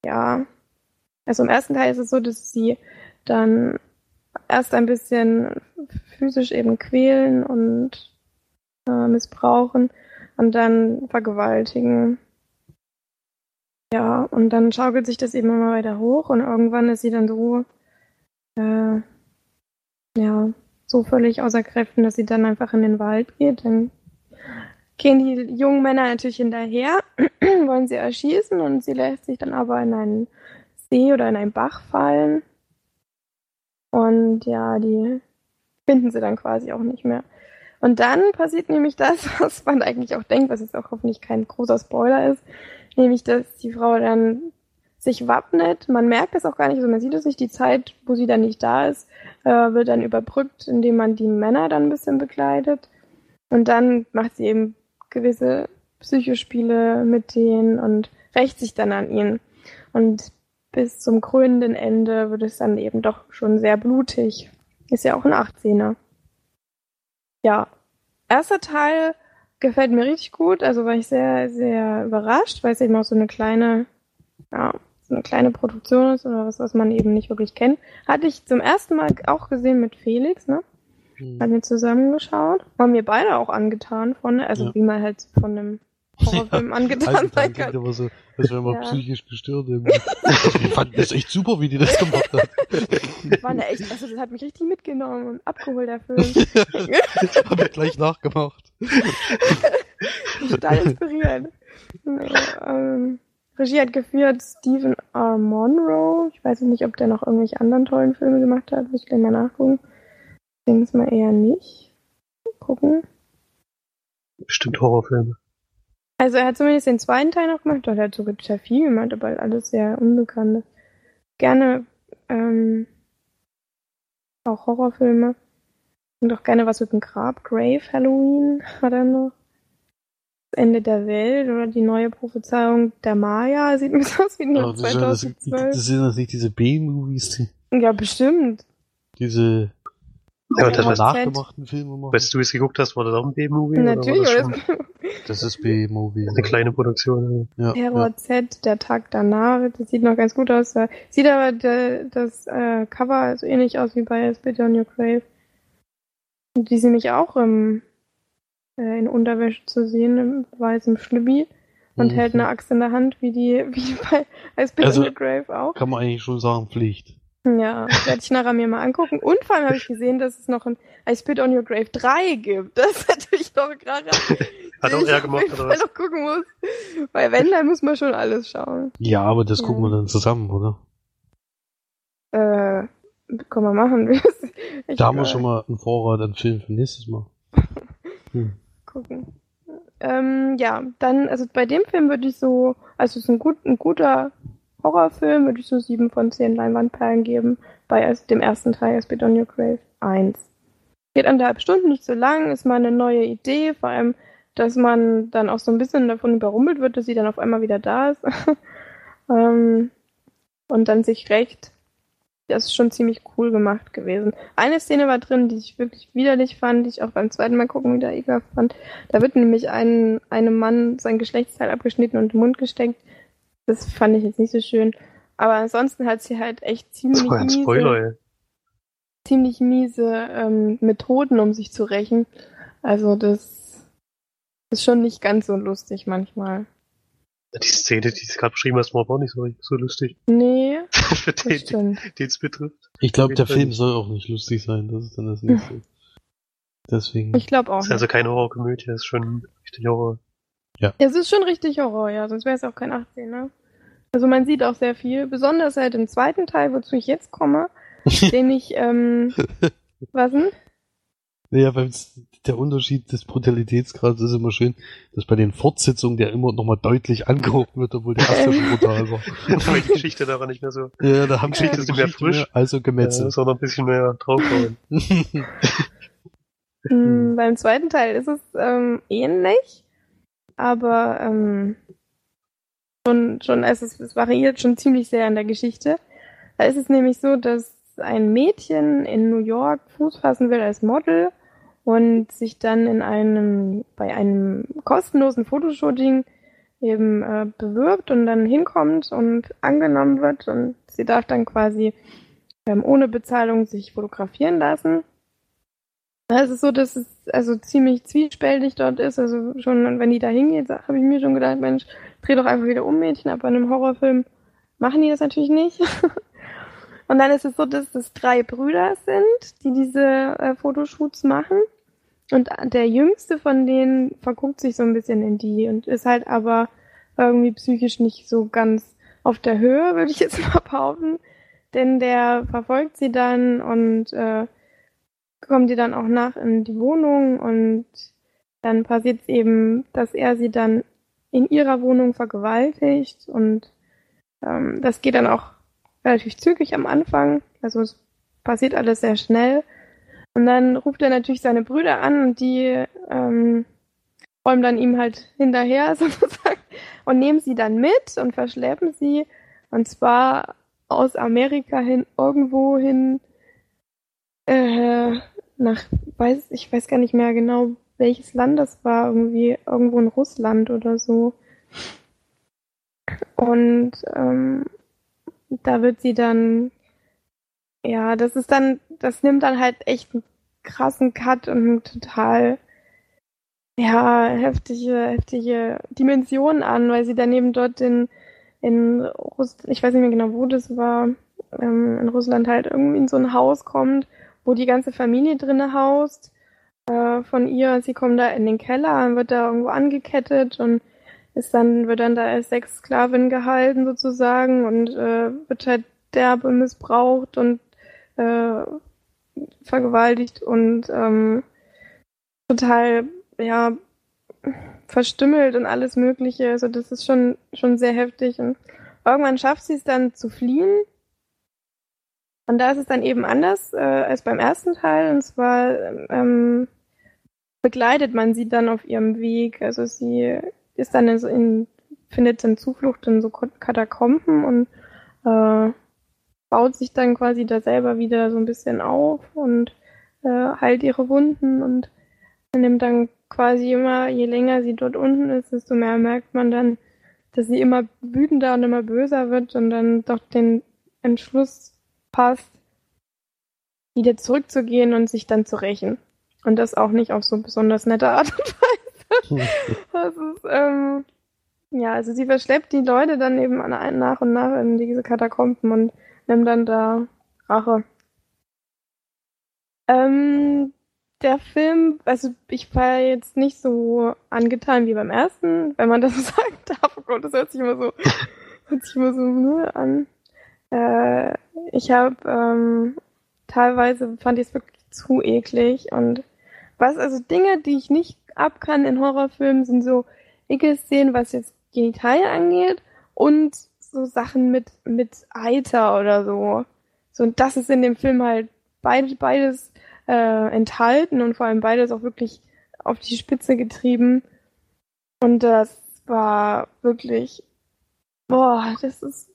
ja, also im ersten Teil ist es so, dass sie dann erst ein bisschen physisch eben quälen und äh, missbrauchen und dann vergewaltigen. Ja, und dann schaukelt sich das eben immer weiter hoch und irgendwann ist sie dann so, äh, ja, so völlig außer Kräften, dass sie dann einfach in den Wald geht. Dann gehen die jungen Männer natürlich hinterher, wollen sie erschießen und sie lässt sich dann aber in einen See oder in einen Bach fallen. Und ja, die finden sie dann quasi auch nicht mehr. Und dann passiert nämlich das, was man eigentlich auch denkt, was jetzt auch hoffentlich kein großer Spoiler ist, nämlich dass die Frau dann sich wappnet. Man merkt es auch gar nicht, also man sieht es nicht, die Zeit, wo sie dann nicht da ist, äh, wird dann überbrückt, indem man die Männer dann ein bisschen begleitet. Und dann macht sie eben gewisse Psychospiele mit denen und rächt sich dann an ihnen. Und bis zum krönenden Ende wird es dann eben doch schon sehr blutig. Ist ja auch ein 18er. Ja, erster Teil gefällt mir richtig gut, also war ich sehr, sehr überrascht, weil es eben auch so eine kleine, ja, so eine kleine Produktion ist oder was, was man eben nicht wirklich kennt. Hatte ich zum ersten Mal auch gesehen mit Felix, ne? Hm. Haben wir zusammengeschaut. Waren mir beide auch angetan von, also Ja. wie man halt von einem Horrorfilm angetan sein kann. aber so, als wäre man Ja. psychisch gestört. Wir fanden das echt super, wie die das gemacht hat. War eine echt, also das hat mich richtig mitgenommen und abgeholt, der Film. Hab ich gleich nachgemacht. Total inspiriert. Ja, ähm, Regie hat geführt Stephen R. Monroe. Ich weiß nicht, ob der noch irgendwelche anderen tollen Filme gemacht hat. Muss ich gleich mal nachgucken. Ich denke es mal eher nicht. Gucken. Bestimmt Horrorfilme. Also er hat zumindest den zweiten Teil noch gemacht. Doch, er hat sogar sehr viel gemacht, aber alles sehr unbekannte. Gerne ähm, auch Horrorfilme. Und auch gerne was mit dem Grab. Grave Halloween hat er noch. Ende der Welt oder die neue Prophezeiung der Maya. Sieht ein bisschen aus wie nur das, ist ja- das, 2012. das sind natürlich diese B-Movies, Ja, bestimmt. diese Ja, Ja, das, was- nachgemachten Filme machen. was du jetzt geguckt hast, war das auch ein B-Movie? oder war Natürlich, schon das Das ist B-Movie. eine kleine Produktion. Ja, Terror ja. Z, der Tag danach, das sieht noch ganz gut aus. Sieht aber der, das äh, Cover so ähnlich aus wie bei Spit on Your Grave. Die ist nämlich auch im, äh, in Unterwäsche zu sehen, im weißem Schlübbi. Und Mhm. hält eine Axt in der Hand, wie die, wie bei I Spit Also- on Your Grave auch. Kann man eigentlich schon sagen, Pflicht. Ja, werde ich nachher mir mal angucken. Und vor allem habe ich gesehen, dass es noch ein I Spit on Your Grave 3 gibt. Das ist natürlich noch ein Kracher. Hat auch er gemacht, oder was? noch gucken muss. Weil wenn, dann muss man schon alles schauen. Ja, aber das Ja. gucken wir dann zusammen, oder? Äh, kann man machen. Da haben wir schon mal einen Vorrat an Filmen für nächstes Mal. Hm. Gucken. Ähm, ja, dann, also bei dem Film würde ich so, also es ist ein, gut, ein guter Horrorfilm, würde ich so sieben von zehn Leinwandperlen geben. Bei dem ersten Teil, Spit on Your Grave, eins. Geht anderthalb Stunden, nicht so lang, ist mal eine neue Idee, vor allem, dass man dann auch so ein bisschen davon überrumpelt wird, dass sie dann auf einmal wieder da ist. ähm, und dann sich recht das ist schon ziemlich cool gemacht gewesen. Eine Szene war drin, die ich wirklich widerlich fand, die ich auch beim zweiten Mal gucken wieder ekelhaft fand. Da wird nämlich ein, einem Mann sein Geschlechtsteil abgeschnitten und im Mund gesteckt. Das fand ich jetzt nicht so schön. Aber ansonsten hat sie halt echt ziemlich miese, Spoiler, ey. ziemlich miese ähm, Methoden, um sich zu rächen. Also das ist schon nicht ganz so lustig manchmal. Die Szene, die du gerade beschrieben hast, war auch nicht so, so lustig. Nee, Für den, den es betrifft. Ich glaube, der Film soll auch nicht lustig sein. Das ist dann das nächste. Deswegen. Ich glaube auch. Ist also keine Horrorkomödie, ist schon richtig Horror. Es ist schon richtig Horror, ja, sonst wäre es auch kein 18, ne? Also man sieht auch sehr viel, besonders halt im zweiten Teil, wozu ich jetzt komme, den ich, ähm, was denn? Ja, weil der Unterschied des Brutalitätsgrads ist immer schön, dass bei den Fortsetzungen der immer nochmal deutlich angehoben wird, obwohl der erste schon brutal war. Weil die Geschichte daran nicht mehr so, Ja, da haben Die Geschichte ist mehr frisch. also äh, gemetzelt. sondern ein bisschen mehr draufhauen. Hm, beim zweiten Teil ist es ähm, ähnlich, aber ähm, schon, schon es, ist, es variiert schon ziemlich sehr in der Geschichte. Da ist es nämlich so, dass ein Mädchen in New York Fuß fassen will als Model und sich dann in einem bei einem kostenlosen Fotoshooting eben äh, bewirbt und dann hinkommt und angenommen wird und sie darf dann quasi ähm, ohne Bezahlung sich fotografieren lassen. Da ist es so, dass es also ziemlich zwiespältig dort ist. Also schon, wenn die da hingeht, habe ich mir schon gedacht, Mensch, dreh doch einfach wieder um Mädchen, aber in einem Horrorfilm machen die das natürlich nicht. Und dann ist es so, dass es drei Brüder sind, die diese äh, Fotoshoots machen. Und der jüngste von denen verguckt sich so ein bisschen in die und ist halt aber irgendwie psychisch nicht so ganz auf der Höhe, würde ich jetzt mal behaupten. Denn der verfolgt sie dann und äh, kommt ihr dann auch nach in die Wohnung und dann passiert es eben, dass er sie dann in ihrer Wohnung vergewaltigt und ähm, das geht dann auch relativ zügig am Anfang. Also es passiert alles sehr schnell. Und dann ruft er natürlich seine Brüder an und die ähm, räumen dann ihm halt hinterher sozusagen und nehmen sie dann mit und verschleppen sie und zwar aus Amerika hin irgendwo hin äh, nach weiß ich weiß gar nicht mehr genau welches Land das war irgendwie irgendwo in Russland oder so. Und ähm, da wird sie dann ja das ist dann das nimmt dann halt echt einen krassen Cut und einen total ja heftige heftige Dimensionen an weil sie dann eben dort in in Russland, ich weiß nicht mehr genau, wo das war, ähm, in Russland halt irgendwie in so ein Haus kommt, wo die ganze Familie drinne haust äh, von ihr. Sie kommen da in den Keller wird da irgendwo angekettet und ist dann, wird dann da als Sexsklavin gehalten sozusagen und äh, wird halt derbe missbraucht und äh, vergewaltigt und ähm, total, ja, verstümmelt und alles Mögliche. Also das ist schon, schon sehr heftig. Und irgendwann schafft sie es dann zu fliehen. Und da ist es dann eben anders äh, als beim ersten Teil. Und zwar ähm, begleitet man sie dann auf ihrem Weg. Also sie ist dann in, in findet dann Zuflucht in so Katakomben und äh, baut sich dann quasi da selber wieder so ein bisschen auf und äh, heilt ihre Wunden und nimmt dann quasi immer, je länger sie dort unten ist, desto mehr merkt man dann, dass sie immer wütender und immer böser wird und dann doch den Entschluss passt, wieder zurückzugehen und sich dann zu rächen. Und das auch nicht auf so besonders nette Art und Weise. das ist, ähm, ja, also sie verschleppt die Leute dann eben nach und nach in diese Katakomben und nimmt dann da Rache. Ähm, der Film, also ich war jetzt nicht so angetan wie beim ersten, wenn man das so sagen darf. Oh Gott, das hört sich immer so, hört sich immer so null an. Äh, ich habe ähm, teilweise fand ich es wirklich zu eklig und was also Dinge, die ich nicht ab kann in Horrorfilmen, sind so Ekelszenen, was jetzt Genitalien angeht und so Sachen mit, mit Eiter oder so. So, und das ist in dem Film halt beid, beides äh, enthalten und vor allem beides auch wirklich auf die Spitze getrieben. Und das war wirklich, boah, das ist,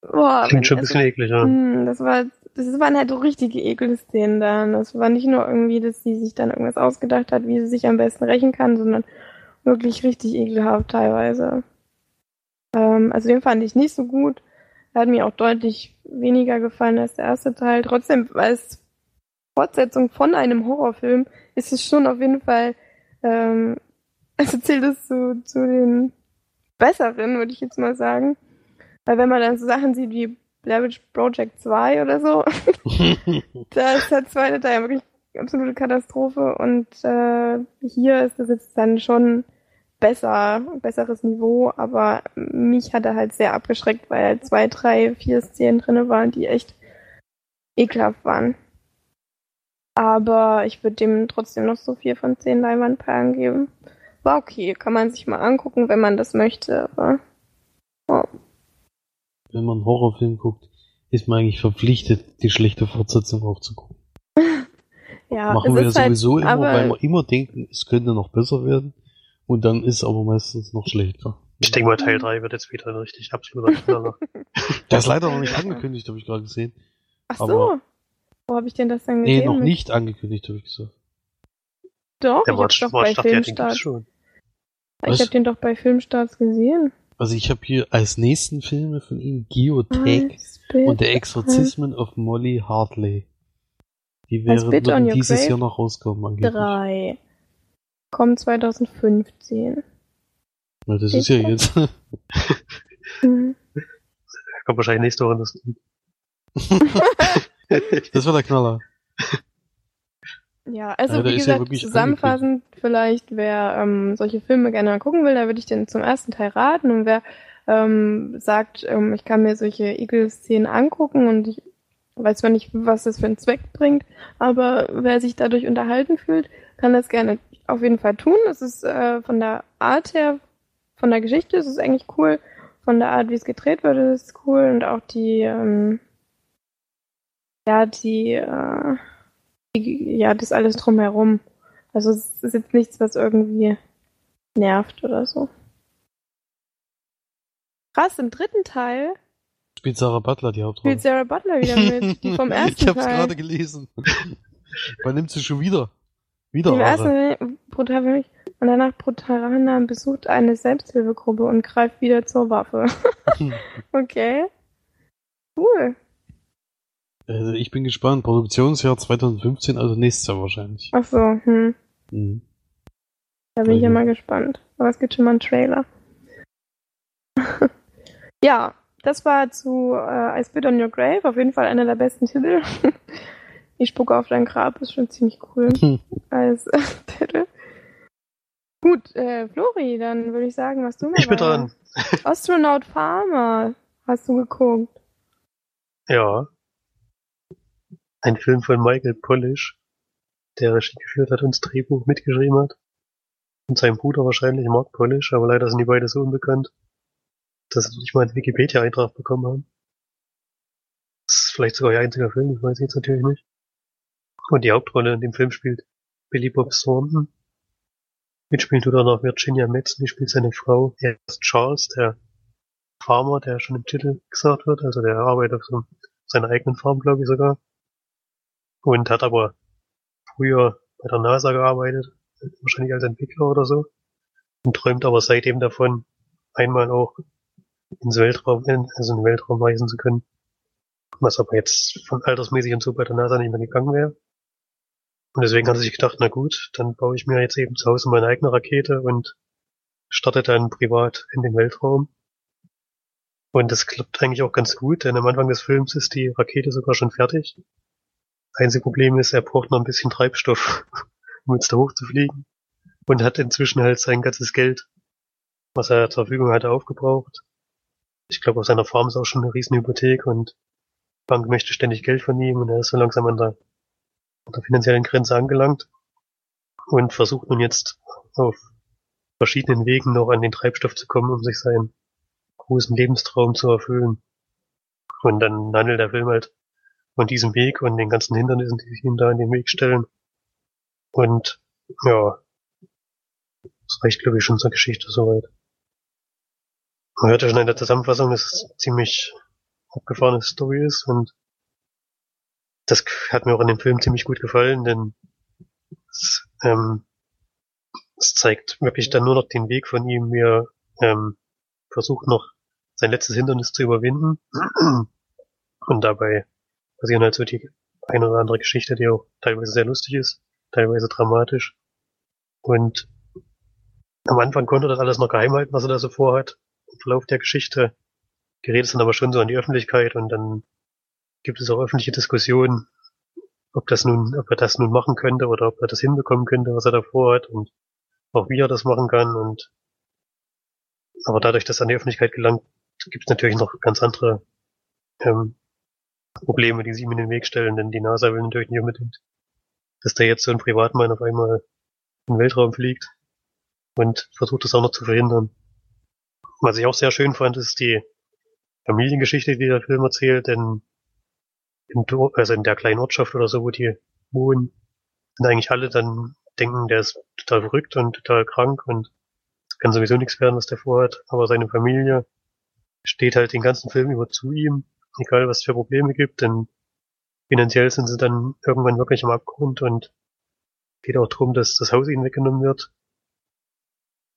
boah. Klingt schon ein bisschen eklig, ja. Mh, das war, das waren halt so richtige Ekelszenen dann. Das war nicht nur irgendwie, dass sie sich dann irgendwas ausgedacht hat, wie sie sich am besten rächen kann, sondern wirklich richtig ekelhaft teilweise. Ähm, also den fand ich nicht so gut. Er hat mir auch deutlich weniger gefallen als der erste Teil. Trotzdem, als Fortsetzung von einem Horrorfilm ist es schon auf jeden Fall, ähm, also zählt es zu, zu den besseren, würde ich jetzt mal sagen. Weil wenn man dann so Sachen sieht wie Blair Project 2 oder so, da ist der zweite Teil wirklich absolute Katastrophe und äh, hier ist das jetzt dann schon besser, besseres Niveau, aber mich hat er halt sehr abgeschreckt, weil halt zwei, drei, vier Szenen drinne waren, die echt ekelhaft waren. Aber ich würde dem trotzdem noch so vier von zehn Leinwandperlen geben. War okay, kann man sich mal angucken, wenn man das möchte, aber oh. Wenn man einen Horrorfilm guckt, ist man eigentlich verpflichtet, die schlechte Fortsetzung aufzugucken. ja, Machen wir ja halt, sowieso immer, weil wir immer denken, es könnte noch besser werden. Und dann ist aber meistens noch schlechter. Ich denke mal, Teil 3 wird jetzt wieder ein richtig absoluter Knaller. Der ist leider noch nicht angekündigt, habe ich gerade gesehen. Ach so. Wo habe ich denn das denn gesehen? Nee, noch nicht angekündigt, habe ich gesagt. Doch, Der ich hab's doch bei Filmstarts. Schon. Ich habe den doch bei Filmstarts gesehen. Also ich habe hier als nächsten Filme von ihm Geotech und der Exorzismen of Molly Hartley. Die wären dieses Jahr noch rauskommen. Angeblich. Drei kommt 2015. Ja, das ist ja jetzt. mhm. Kommt wahrscheinlich nächste Woche das. das war der Knaller. Ja, also ja, wie gesagt, ja zusammenfassend vielleicht, wer ähm, solche Filme gerne gucken will, da würde ich den zum ersten Teil raten und wer ähm, sagt, ähm, ich kann mir solche Ekel-Szenen angucken und ich weiß zwar nicht, was das für einen Zweck bringt, aber wer sich dadurch unterhalten fühlt, kann das gerne auf jeden Fall tun. Es ist äh, von der Art her, von der Geschichte ist es eigentlich cool. Von der Art, wie es gedreht wird, ist es cool. Und auch die, ähm, ja, die, äh, die, ja, das alles drumherum. Also es ist jetzt nichts, was irgendwie nervt oder so. Krass, im dritten Teil spielt Sarah Butler die Hauptrolle. Spielt Sarah Butler wieder mit, die vom ersten ich hab's gerade gelesen. Man nimmt sie schon wieder. Wieder Im ersten mich. Und danach Brutarana besucht eine Selbsthilfegruppe und greift wieder zur Waffe. okay. Cool. Also ich bin gespannt. Produktionsjahr 2015, also nächstes Jahr wahrscheinlich. Ach so, hm. Mhm. Da bin ich ja mal gespannt. Aber es gibt schon mal einen Trailer. ja, das war zu äh, I Spit on Your Grave. Auf jeden Fall einer der besten Titel. Ich spucke auf dein Grab ist schon ziemlich cool als äh, Titel. Gut, äh, Flori, dann würde ich sagen, was du mal Ich bin dran. Astronaut Farmer hast du geguckt. Ja. Ein Film von Michael Polish, der Regie geführt hat und das Drehbuch mitgeschrieben hat. Und sein Bruder wahrscheinlich, Mark Polish, aber leider sind die beide so unbekannt, dass sie nicht mal einen Wikipedia-Eintrag bekommen haben. Das vielleicht sogar ihr einziger Film, das weiß ich jetzt natürlich nicht. Und die Hauptrolle in dem Film spielt Billy Bob Thornton. Mitspielen tut auch noch Virginia Madsen, die spielt seine Frau. Er ist Charles, der Farmer, der schon im Titel gesagt wird, also der arbeitet auf so seiner eigenen Farm, glaube ich sogar. Und hat aber früher bei der NASA gearbeitet, wahrscheinlich als Entwickler oder so. Und träumt aber seitdem davon, einmal auch ins Weltraum, also in den Weltraum reisen zu können. Was aber jetzt von altersmäßig und so bei der NASA nicht mehr gegangen wäre. Und deswegen hat er sich gedacht, na gut, dann baue ich mir jetzt eben zu Hause meine eigene Rakete und starte dann privat in den Weltraum. Und das klappt eigentlich auch ganz gut, denn am Anfang des Films ist die Rakete sogar schon fertig. Einzige Problem ist, er braucht noch ein bisschen Treibstoff, um jetzt da hochzufliegen. Und hat inzwischen halt sein ganzes Geld, was er zur Verfügung hatte, aufgebraucht. Ich glaube, auf seiner Farm ist auch schon eine riesen Hypothek und die Bank möchte ständig Geld von ihm und er ist so langsam an der, der finanziellen Grenze angelangt und versucht nun jetzt auf verschiedenen Wegen noch an den Treibstoff zu kommen, um sich seinen großen Lebenstraum zu erfüllen. Und dann handelt der Film halt von diesem Weg und den ganzen Hindernissen, die sich ihm da in den Weg stellen. Und ja, das reicht, glaube ich, schon zur Geschichte soweit. Man hört ja schon in der Zusammenfassung, dass es ziemlich abgefahrene Story ist und das hat mir auch in dem Film ziemlich gut gefallen, denn es, ähm, es zeigt wirklich dann nur noch den Weg von ihm, wie er ähm, versucht noch sein letztes Hindernis zu überwinden. Und dabei passieren halt so die eine oder andere Geschichte, die auch teilweise sehr lustig ist, teilweise dramatisch. Und am Anfang konnte das alles noch geheim halten, was er da so vorhat. Im Verlauf der Geschichte gerät es dann aber schon so an die Öffentlichkeit und dann gibt es auch öffentliche Diskussionen, ob das nun, ob er das nun machen könnte oder ob er das hinbekommen könnte, was er da vorhat und auch wie er das machen kann und aber dadurch, dass er an die Öffentlichkeit gelangt, gibt es natürlich noch ganz andere ähm, Probleme, die sich ihm in den Weg stellen, denn die NASA will natürlich nicht unbedingt, dass da jetzt so ein Privatmann auf einmal in den Weltraum fliegt und versucht das auch noch zu verhindern. Was ich auch sehr schön fand, ist die Familiengeschichte, die der Film erzählt, denn im Dorf, also in der kleinen Ortschaft oder so, wo die wohnen, sind eigentlich alle dann denken, der ist total verrückt und total krank und kann sowieso nichts werden, was der vorhat, aber seine Familie steht halt den ganzen Film über zu ihm, egal was es für Probleme gibt, denn finanziell sind sie dann irgendwann wirklich am Abgrund und geht auch darum, dass das Haus ihnen weggenommen wird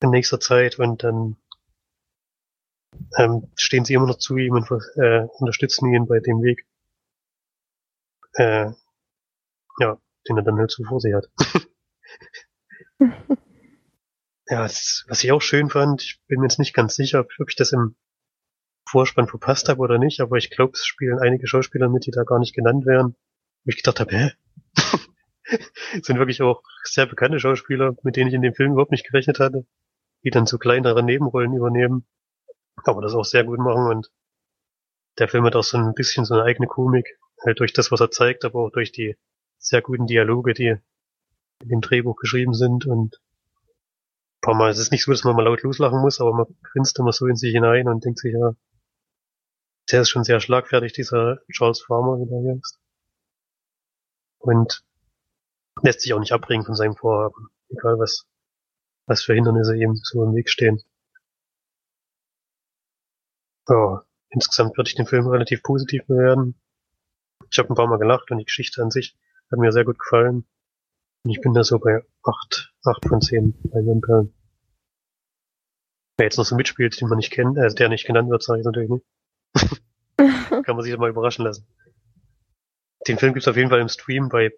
in nächster Zeit und dann ähm, stehen sie immer noch zu ihm und äh, unterstützen ihn bei dem Weg, äh, ja, den er dann halt so vor sich hat. ja, das, was ich auch schön fand, ich bin mir jetzt nicht ganz sicher, ob, ob ich das im Vorspann verpasst habe oder nicht, aber ich glaube, es spielen einige Schauspieler mit, die da gar nicht genannt werden. Wo ich gedacht habe, hä? sind wirklich auch sehr bekannte Schauspieler, mit denen ich in dem Film überhaupt nicht gerechnet hatte, die dann so kleinere Nebenrollen übernehmen, aber das auch sehr gut machen und der Film hat auch so ein bisschen so eine eigene Komik, halt durch das, was er zeigt, aber auch durch die sehr guten Dialoge, die in dem Drehbuch geschrieben sind und ein paar Mal, es ist nicht so, dass man mal laut loslachen muss, aber man grinst immer so in sich hinein und denkt sich, ja, der ist schon sehr schlagfertig, dieser Charles Farmer, wie der hier ist. Und lässt sich auch nicht abbringen von seinem Vorhaben, egal was, was für Hindernisse ihm so im Weg stehen. Ja, insgesamt würde ich den Film relativ positiv bewerten. Ich habe ein paar Mal gelacht und die Geschichte an sich hat mir sehr gut gefallen. Und ich bin da so bei acht, acht von zehn bei Wimpern. Wer jetzt noch so mitspielt, den man nicht kennt, äh, der nicht genannt wird, sage ich natürlich nicht. Kann man sich mal überraschen lassen. Den Film gibt's auf jeden Fall im Stream bei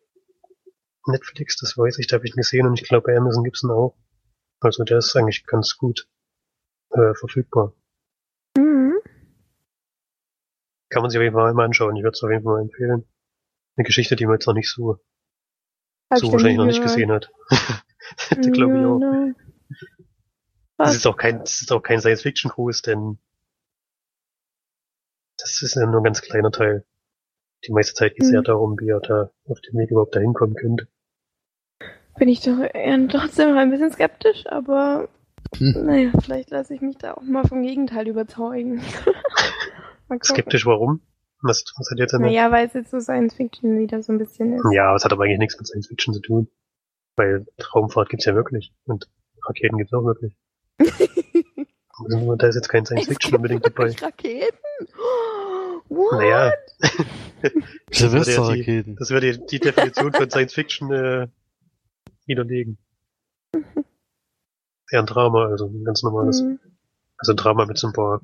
Netflix, das weiß ich, da habe ich ihn gesehen und ich glaube bei Amazon gibt's ihn auch. Also der ist eigentlich ganz gut äh, verfügbar. Mhm. Kann man sich auf jeden Fall mal anschauen. Ich würde es auf jeden Fall mal empfehlen. Eine Geschichte, die man jetzt noch nicht so, Hab so ich wahrscheinlich noch nicht gesehen hat. die glaube ich Ja, auch. ne. Das ist auch kein, das ist auch kein Science-Fiction-Gruß, denn das ist ja nur ein ganz kleiner Teil. Die meiste Zeit geht es Mhm. eher darum, wie er da auf dem Weg überhaupt dahin kommen könnte. Bin ich doch eher trotzdem noch ein bisschen skeptisch, aber Hm. naja, vielleicht lasse ich mich da auch mal vom Gegenteil überzeugen. Skeptisch warum? Was, was hat jetzt damit? Naja, weil es jetzt so Science Fiction wieder so ein bisschen ist. Ja, es hat aber eigentlich nichts mit Science Fiction zu tun. Weil Raumfahrt gibt's ja wirklich. Und Raketen gibt's auch wirklich. Also, da ist jetzt kein Science Fiction unbedingt dabei. Raketen? What? Naja, Silvesterraketen. das würde die, die Definition von Science Fiction äh, widerlegen. Eher ein Drama, also ein ganz normales. Hm. Also ein Drama mit so ein paar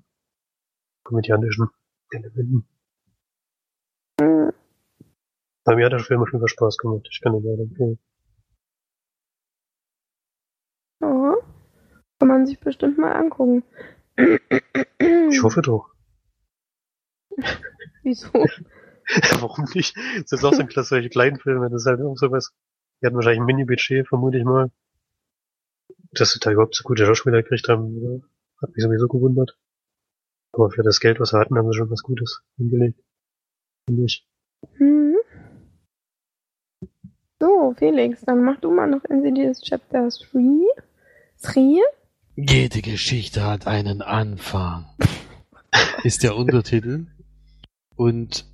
komödiantischen Elementen. Hm. Aber mir hat der Film schon wieder Spaß gemacht. Ich kann den leider empfehlen. Ja. Kann man sich bestimmt mal angucken. Ich hoffe doch. Wieso? Warum nicht? Das ist auch so ein klasse, solche kleinen Filme, das ist halt auch sowas. Die hatten wahrscheinlich ein Mini-Budget, vermute ich mal. Dass sie da überhaupt so gute Schauspieler gekriegt haben, hat mich sowieso gewundert. Aber für das Geld, was sie hatten, haben sie schon was Gutes hingelegt. Finde ich. Hm. So, Felix, dann mach du mal noch Insidious Chapter 3. 3? Jede Geschichte hat einen Anfang. Ist der Untertitel. Und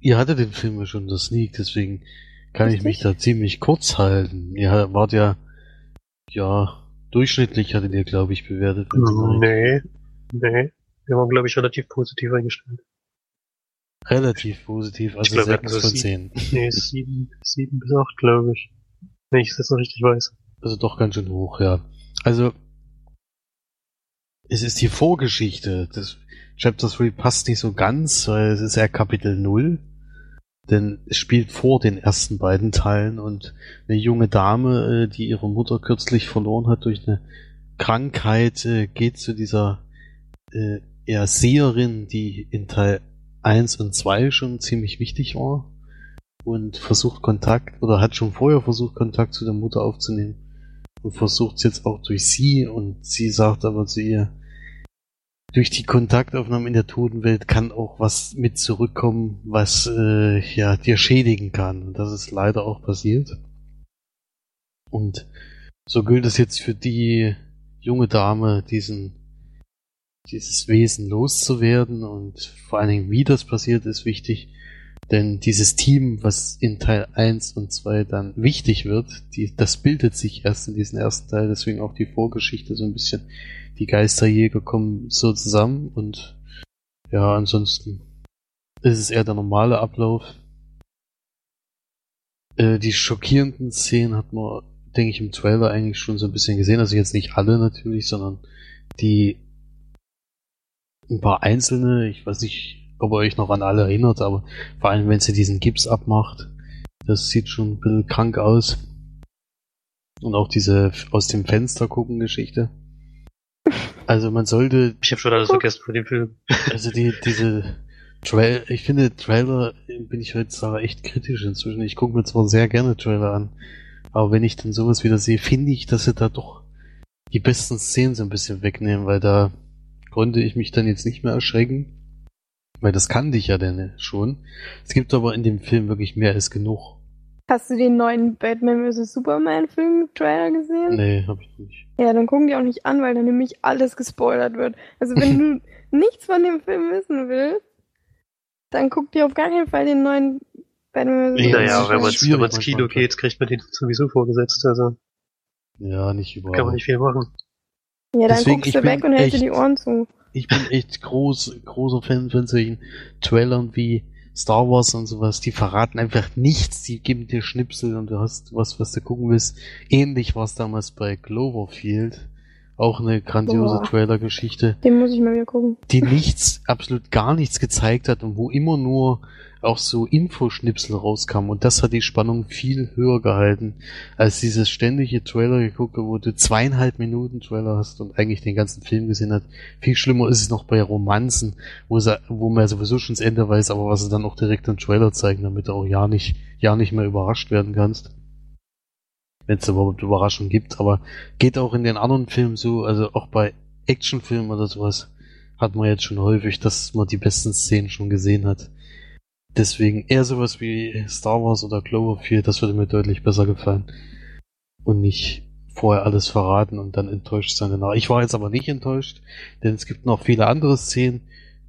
ihr hattet den Film ja schon der Sneak, deswegen kann ich mich Richtig. da ziemlich kurz halten. Ihr wart ja, ja, durchschnittlich hattet ihr, glaube ich, bewertet. mal- Nee, nee. Wir waren, glaube ich, relativ positiv eingestellt. Relativ positiv, also glaub, wir hatten 6 so von 10. Nee, sieben, sieben bis acht, glaube ich. Wenn ich es jetzt noch richtig weiß. Also doch ganz schön hoch, ja. Also, es ist die Vorgeschichte. Das Chapter 3 passt nicht so ganz, weil es ist ja Kapitel 0. Denn es spielt vor den ersten beiden Teilen und eine junge Dame, äh, die ihre Mutter kürzlich verloren hat durch eine Krankheit, äh, geht zu dieser äh, eher Seherin, die in Teil 1 und 2 schon ziemlich wichtig war und versucht Kontakt oder hat schon vorher versucht Kontakt zu der Mutter aufzunehmen und versucht es jetzt auch durch sie und sie sagt aber zu ihr, durch die Kontaktaufnahme in der Totenwelt kann auch was mit zurückkommen, was äh, ja dir schädigen kann. Und das ist leider auch passiert. Und so gilt es jetzt für die junge Dame, diesen dieses Wesen loszuwerden und vor allen Dingen, wie das passiert, ist wichtig. Denn dieses Team, was in Teil 1 und 2 dann wichtig wird, die, das bildet sich erst in diesem ersten Teil, deswegen auch die Vorgeschichte so ein bisschen. Die Geisterjäger kommen so zusammen und ja, ansonsten ist es eher der normale Ablauf. Äh, die schockierenden Szenen hat man, denke ich, im Trailer eigentlich schon so ein bisschen gesehen. Also jetzt nicht alle natürlich, sondern die ein paar einzelne, ich weiß nicht, ob ihr euch noch an alle erinnert, aber vor allem, wenn sie diesen Gips abmacht, das sieht schon ein bisschen krank aus. Und auch diese aus dem Fenster gucken Geschichte. Also man sollte, Ich habe schon alles vergessen von dem Film. also die, diese Trail, ich finde Trailer bin ich heutzutage echt kritisch inzwischen. Ich gucke mir zwar sehr gerne Trailer an, aber wenn ich dann sowas wieder sehe, finde ich, dass sie da doch die besten Szenen so ein bisschen wegnehmen, weil da konnte ich mich dann jetzt nicht mehr erschrecken. Weil das kannte ich ja denn schon. Es gibt aber in dem Film wirklich mehr als genug. Hast du den neuen Batman vs. Superman Film Trailer gesehen? Nee, hab ich nicht. Ja, dann gucken die auch nicht an, weil dann nämlich alles gespoilert wird. Also wenn du nichts von dem Film wissen willst, dann guck dir auf gar keinen Fall den neuen Batman vs. Ja, naja, wenn man schwierig wenn man ins Kino geht, kriegt man den sowieso vorgesetzt. Also Ja, nicht überall. kann man nicht viel machen. Ja, dann Deswegen, guckst du weg und hältst dir die Ohren zu. Ich bin echt groß, großer Fan von solchen Trailern wie Star Wars und sowas. Die verraten einfach nichts. Die geben dir Schnipsel und du hast was, was du gucken willst. Ähnlich war es damals bei Cloverfield. Auch eine grandiose. Trailer-Geschichte, Den muss ich mal wieder gucken. die nichts, absolut gar nichts gezeigt hat und wo immer nur auch so Infoschnipsel rauskamen. Und das hat die Spannung viel höher gehalten, als dieses ständige Trailer geguckt, wo du zweieinhalb Minuten Trailer hast und eigentlich den ganzen Film gesehen hast. Viel schlimmer ist es noch bei Romanzen, wo, sie, wo man ja sowieso schon das Ende weiß, aber was sie dann auch direkt im Trailer zeigen, damit du auch ja nicht, ja nicht mehr überrascht werden kannst. Wenn es überhaupt Überraschungen gibt, aber geht auch in den anderen Filmen so, also auch bei Actionfilmen oder sowas, hat man jetzt schon häufig, dass man die besten Szenen schon gesehen hat. Deswegen eher sowas wie Star Wars oder Cloverfield, das würde mir deutlich besser gefallen. Und nicht vorher alles verraten und dann enttäuscht sein danach. Ich war jetzt aber nicht enttäuscht, denn es gibt noch viele andere Szenen,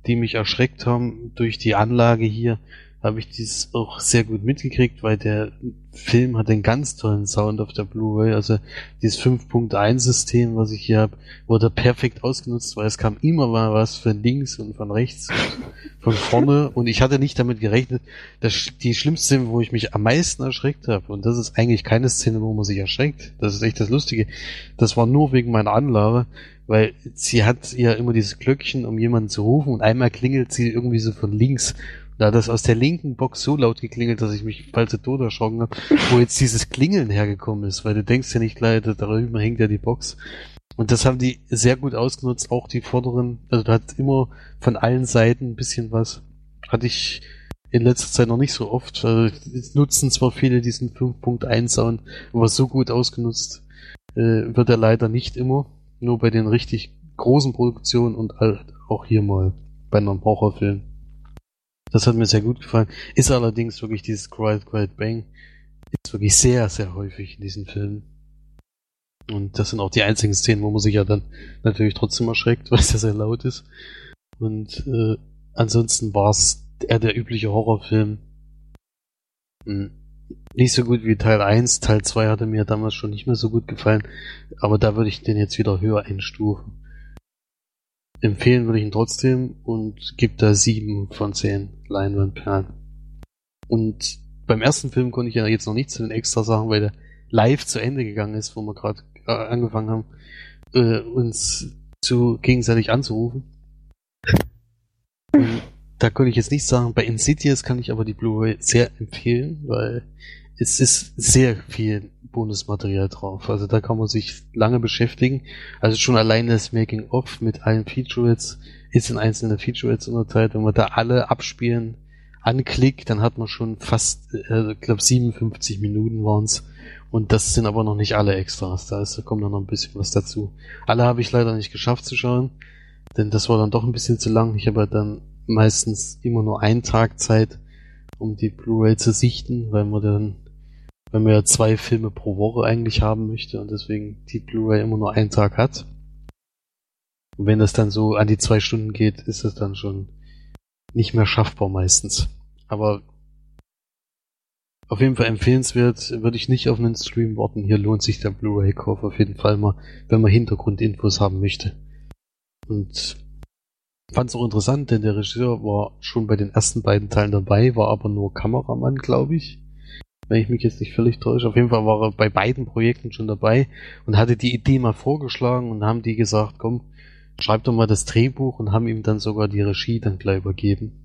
die mich erschreckt haben durch die Anlage hier, habe ich dies auch sehr gut mitgekriegt, weil der Film hat einen ganz tollen Sound auf der Blu-ray. Also dieses 5.1-System, was ich hier habe, wurde perfekt ausgenutzt, weil es kam immer mal was von links und von rechts, von vorne. Und ich hatte nicht damit gerechnet, dass die schlimmste Szene, wo ich mich am meisten erschreckt habe, und das ist eigentlich keine Szene, wo man sich erschreckt, das ist echt das Lustige, das war nur wegen meiner Anlage, weil sie hat ja immer dieses Glöckchen, um jemanden zu rufen und einmal klingelt sie irgendwie so von links. Da das aus der linken Box so laut geklingelt, dass ich mich bald zu Tode erschrocken habe, wo jetzt dieses Klingeln hergekommen ist, weil du denkst ja nicht leider, darüber hängt ja die Box. Und das haben die sehr gut ausgenutzt, auch die vorderen, also da hat immer von allen Seiten ein bisschen was. Hatte ich in letzter Zeit noch nicht so oft. Also, nutzen zwar viele diesen 5.1 Sound, aber so gut ausgenutzt äh, wird er leider nicht immer. Nur bei den richtig großen Produktionen und halt auch hier mal bei einem Horrorfilm. Das hat mir sehr gut gefallen. Ist allerdings wirklich dieses Quiet Quiet Bang ist wirklich sehr, sehr häufig in diesen Filmen. Und das sind auch die einzigen Szenen, wo man sich ja dann natürlich trotzdem erschreckt, weil es ja sehr laut ist. Und äh, ansonsten war es eher der übliche Horrorfilm. Hm. Nicht so gut wie Teil 1. Teil 2 hatte mir damals schon nicht mehr so gut gefallen. Aber da würde ich den jetzt wieder höher einstufen. Empfehlen würde ich ihn trotzdem und gebe da 7 von 10 Leinwandperlen. Und beim ersten Film konnte ich ja jetzt noch nichts zu den extra Sachen, weil der live zu Ende gegangen ist, wo wir gerade äh, angefangen haben, äh, uns zu gegenseitig anzurufen. Und da konnte ich jetzt nicht sagen, bei Insidious kann ich aber die Blu-ray sehr empfehlen, weil es ist sehr viel Bonusmaterial drauf. Also da kann man sich lange beschäftigen. Also schon allein das Making-of mit allen Featurettes ist in einzelne Featurettes unterteilt. Wenn man da alle abspielen anklickt, dann hat man schon fast, äh, glaube 57 Minuten waren's. Und das sind aber noch nicht alle Extras. Da, ist, da kommt dann noch ein bisschen was dazu. Alle habe ich leider nicht geschafft zu schauen, denn das war dann doch ein bisschen zu lang. Ich habe dann meistens immer nur einen Tag Zeit, um die Blu-ray zu sichten, weil man dann wenn man ja zwei Filme pro Woche eigentlich haben möchte und deswegen die Blu-ray immer nur einen Tag hat. Und wenn das dann so an die zwei Stunden geht, ist es dann schon nicht mehr schaffbar meistens. Aber auf jeden Fall empfehlenswert, würde ich nicht auf einen Stream warten. Hier lohnt sich der Blu-ray-Kauf auf jeden Fall mal, wenn man Hintergrundinfos haben möchte. Und fand es auch interessant, denn der Regisseur war schon bei den ersten beiden Teilen dabei, war aber nur Kameramann, glaube ich wenn ich mich jetzt nicht völlig täusche. Auf jeden Fall war er bei beiden Projekten schon dabei und hatte die Idee mal vorgeschlagen und haben die gesagt, komm, schreib doch mal das Drehbuch und haben ihm dann sogar die Regie dann gleich übergeben.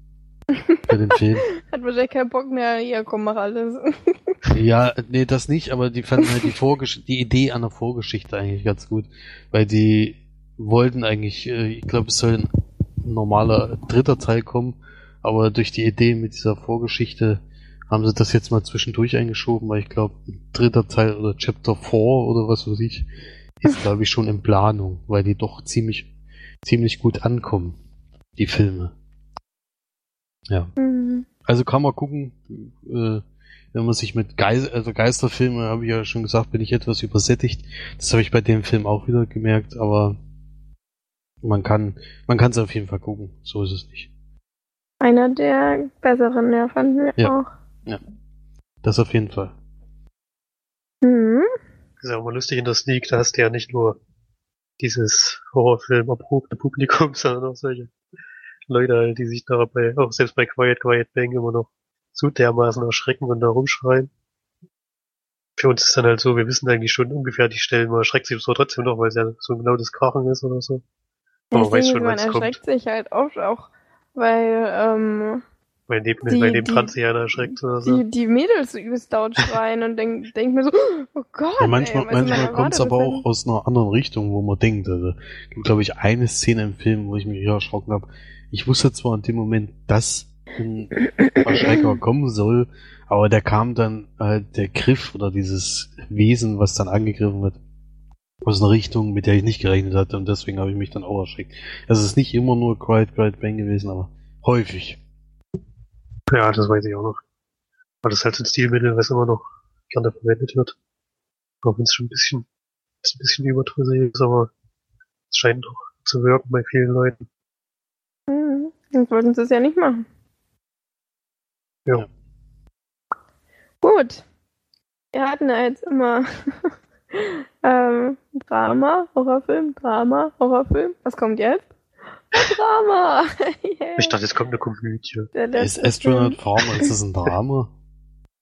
Für den Film. Hat wahrscheinlich keinen Bock mehr, ja komm, mach alles. ja, nee, das nicht, aber die fanden halt die, Vorgesch die Idee an der Vorgeschichte eigentlich ganz gut, weil die wollten eigentlich, äh, ich glaube, es soll ein normaler dritter Teil kommen, aber durch die Idee mit dieser Vorgeschichte haben sie das jetzt mal zwischendurch eingeschoben, weil ich glaube, dritter Teil oder Chapter 4 oder was weiß ich, ist glaube ich schon in Planung, weil die doch ziemlich, ziemlich gut ankommen, die Filme. Ja. Mhm. Also kann man gucken, äh, wenn man sich mit Geist, also Geisterfilme, habe ich ja schon gesagt, bin ich etwas übersättigt. Das habe ich bei dem Film auch wieder gemerkt, aber man kann, man kann es auf jeden Fall gucken. So ist es nicht. Einer der besseren, ja, fanden wir ja. auch. Ja. Das auf jeden Fall. Mhm. Das ist ja auch mal lustig in der Sneak, da hast du ja nicht nur dieses Horrorfilm erprobte Publikum, sondern auch solche Leute, die sich dabei, auch selbst bei Quiet Quiet Bang immer noch so dermaßen erschrecken und da rumschreien. Für uns ist dann halt so, wir wissen eigentlich schon ungefähr die Stellen, man erschreckt sich so trotzdem noch, weil es ja so genau das Krachen ist oder so. Aber man weiß schon, man erschreckt kommt. sich halt oft auch, weil ähm, weil neben, die, weil neben die, erschreckt oder so. Die, die Mädels so übelst laut schreien und denk, denk mir so, oh Gott. Ja, manchmal ey, manchmal kommt es aber auch aus einer anderen Richtung, wo man denkt. Also, gibt, glaube ich, eine Szene im Film, wo ich mich erschrocken habe. Ich wusste zwar in dem Moment, dass ein Erschrecker kommen soll, aber der kam dann halt der Griff oder dieses Wesen, was dann angegriffen wird, aus einer Richtung, mit der ich nicht gerechnet hatte und deswegen habe ich mich dann auch erschreckt. Also es ist nicht immer nur Quiet Quiet Bang gewesen, aber häufig. Ja, das weiß ich auch noch. Aber das ist halt so ein Stilmittel, was immer noch gerne verwendet wird. Auch wenn es schon ein bisschen, ein bisschen überdrüssig ist, aber es scheint doch zu wirken bei vielen Leuten. Mhm. Sonst wollten sie es ja nicht machen. Ja. Gut. Wir hatten ja jetzt immer ähm, Drama, Horrorfilm, Drama, Horrorfilm. Was kommt jetzt? Drama! yeah. Ich dachte, es kommt eine Komödie. Der Ist Astronaut. Farmer, ist das ein Drama?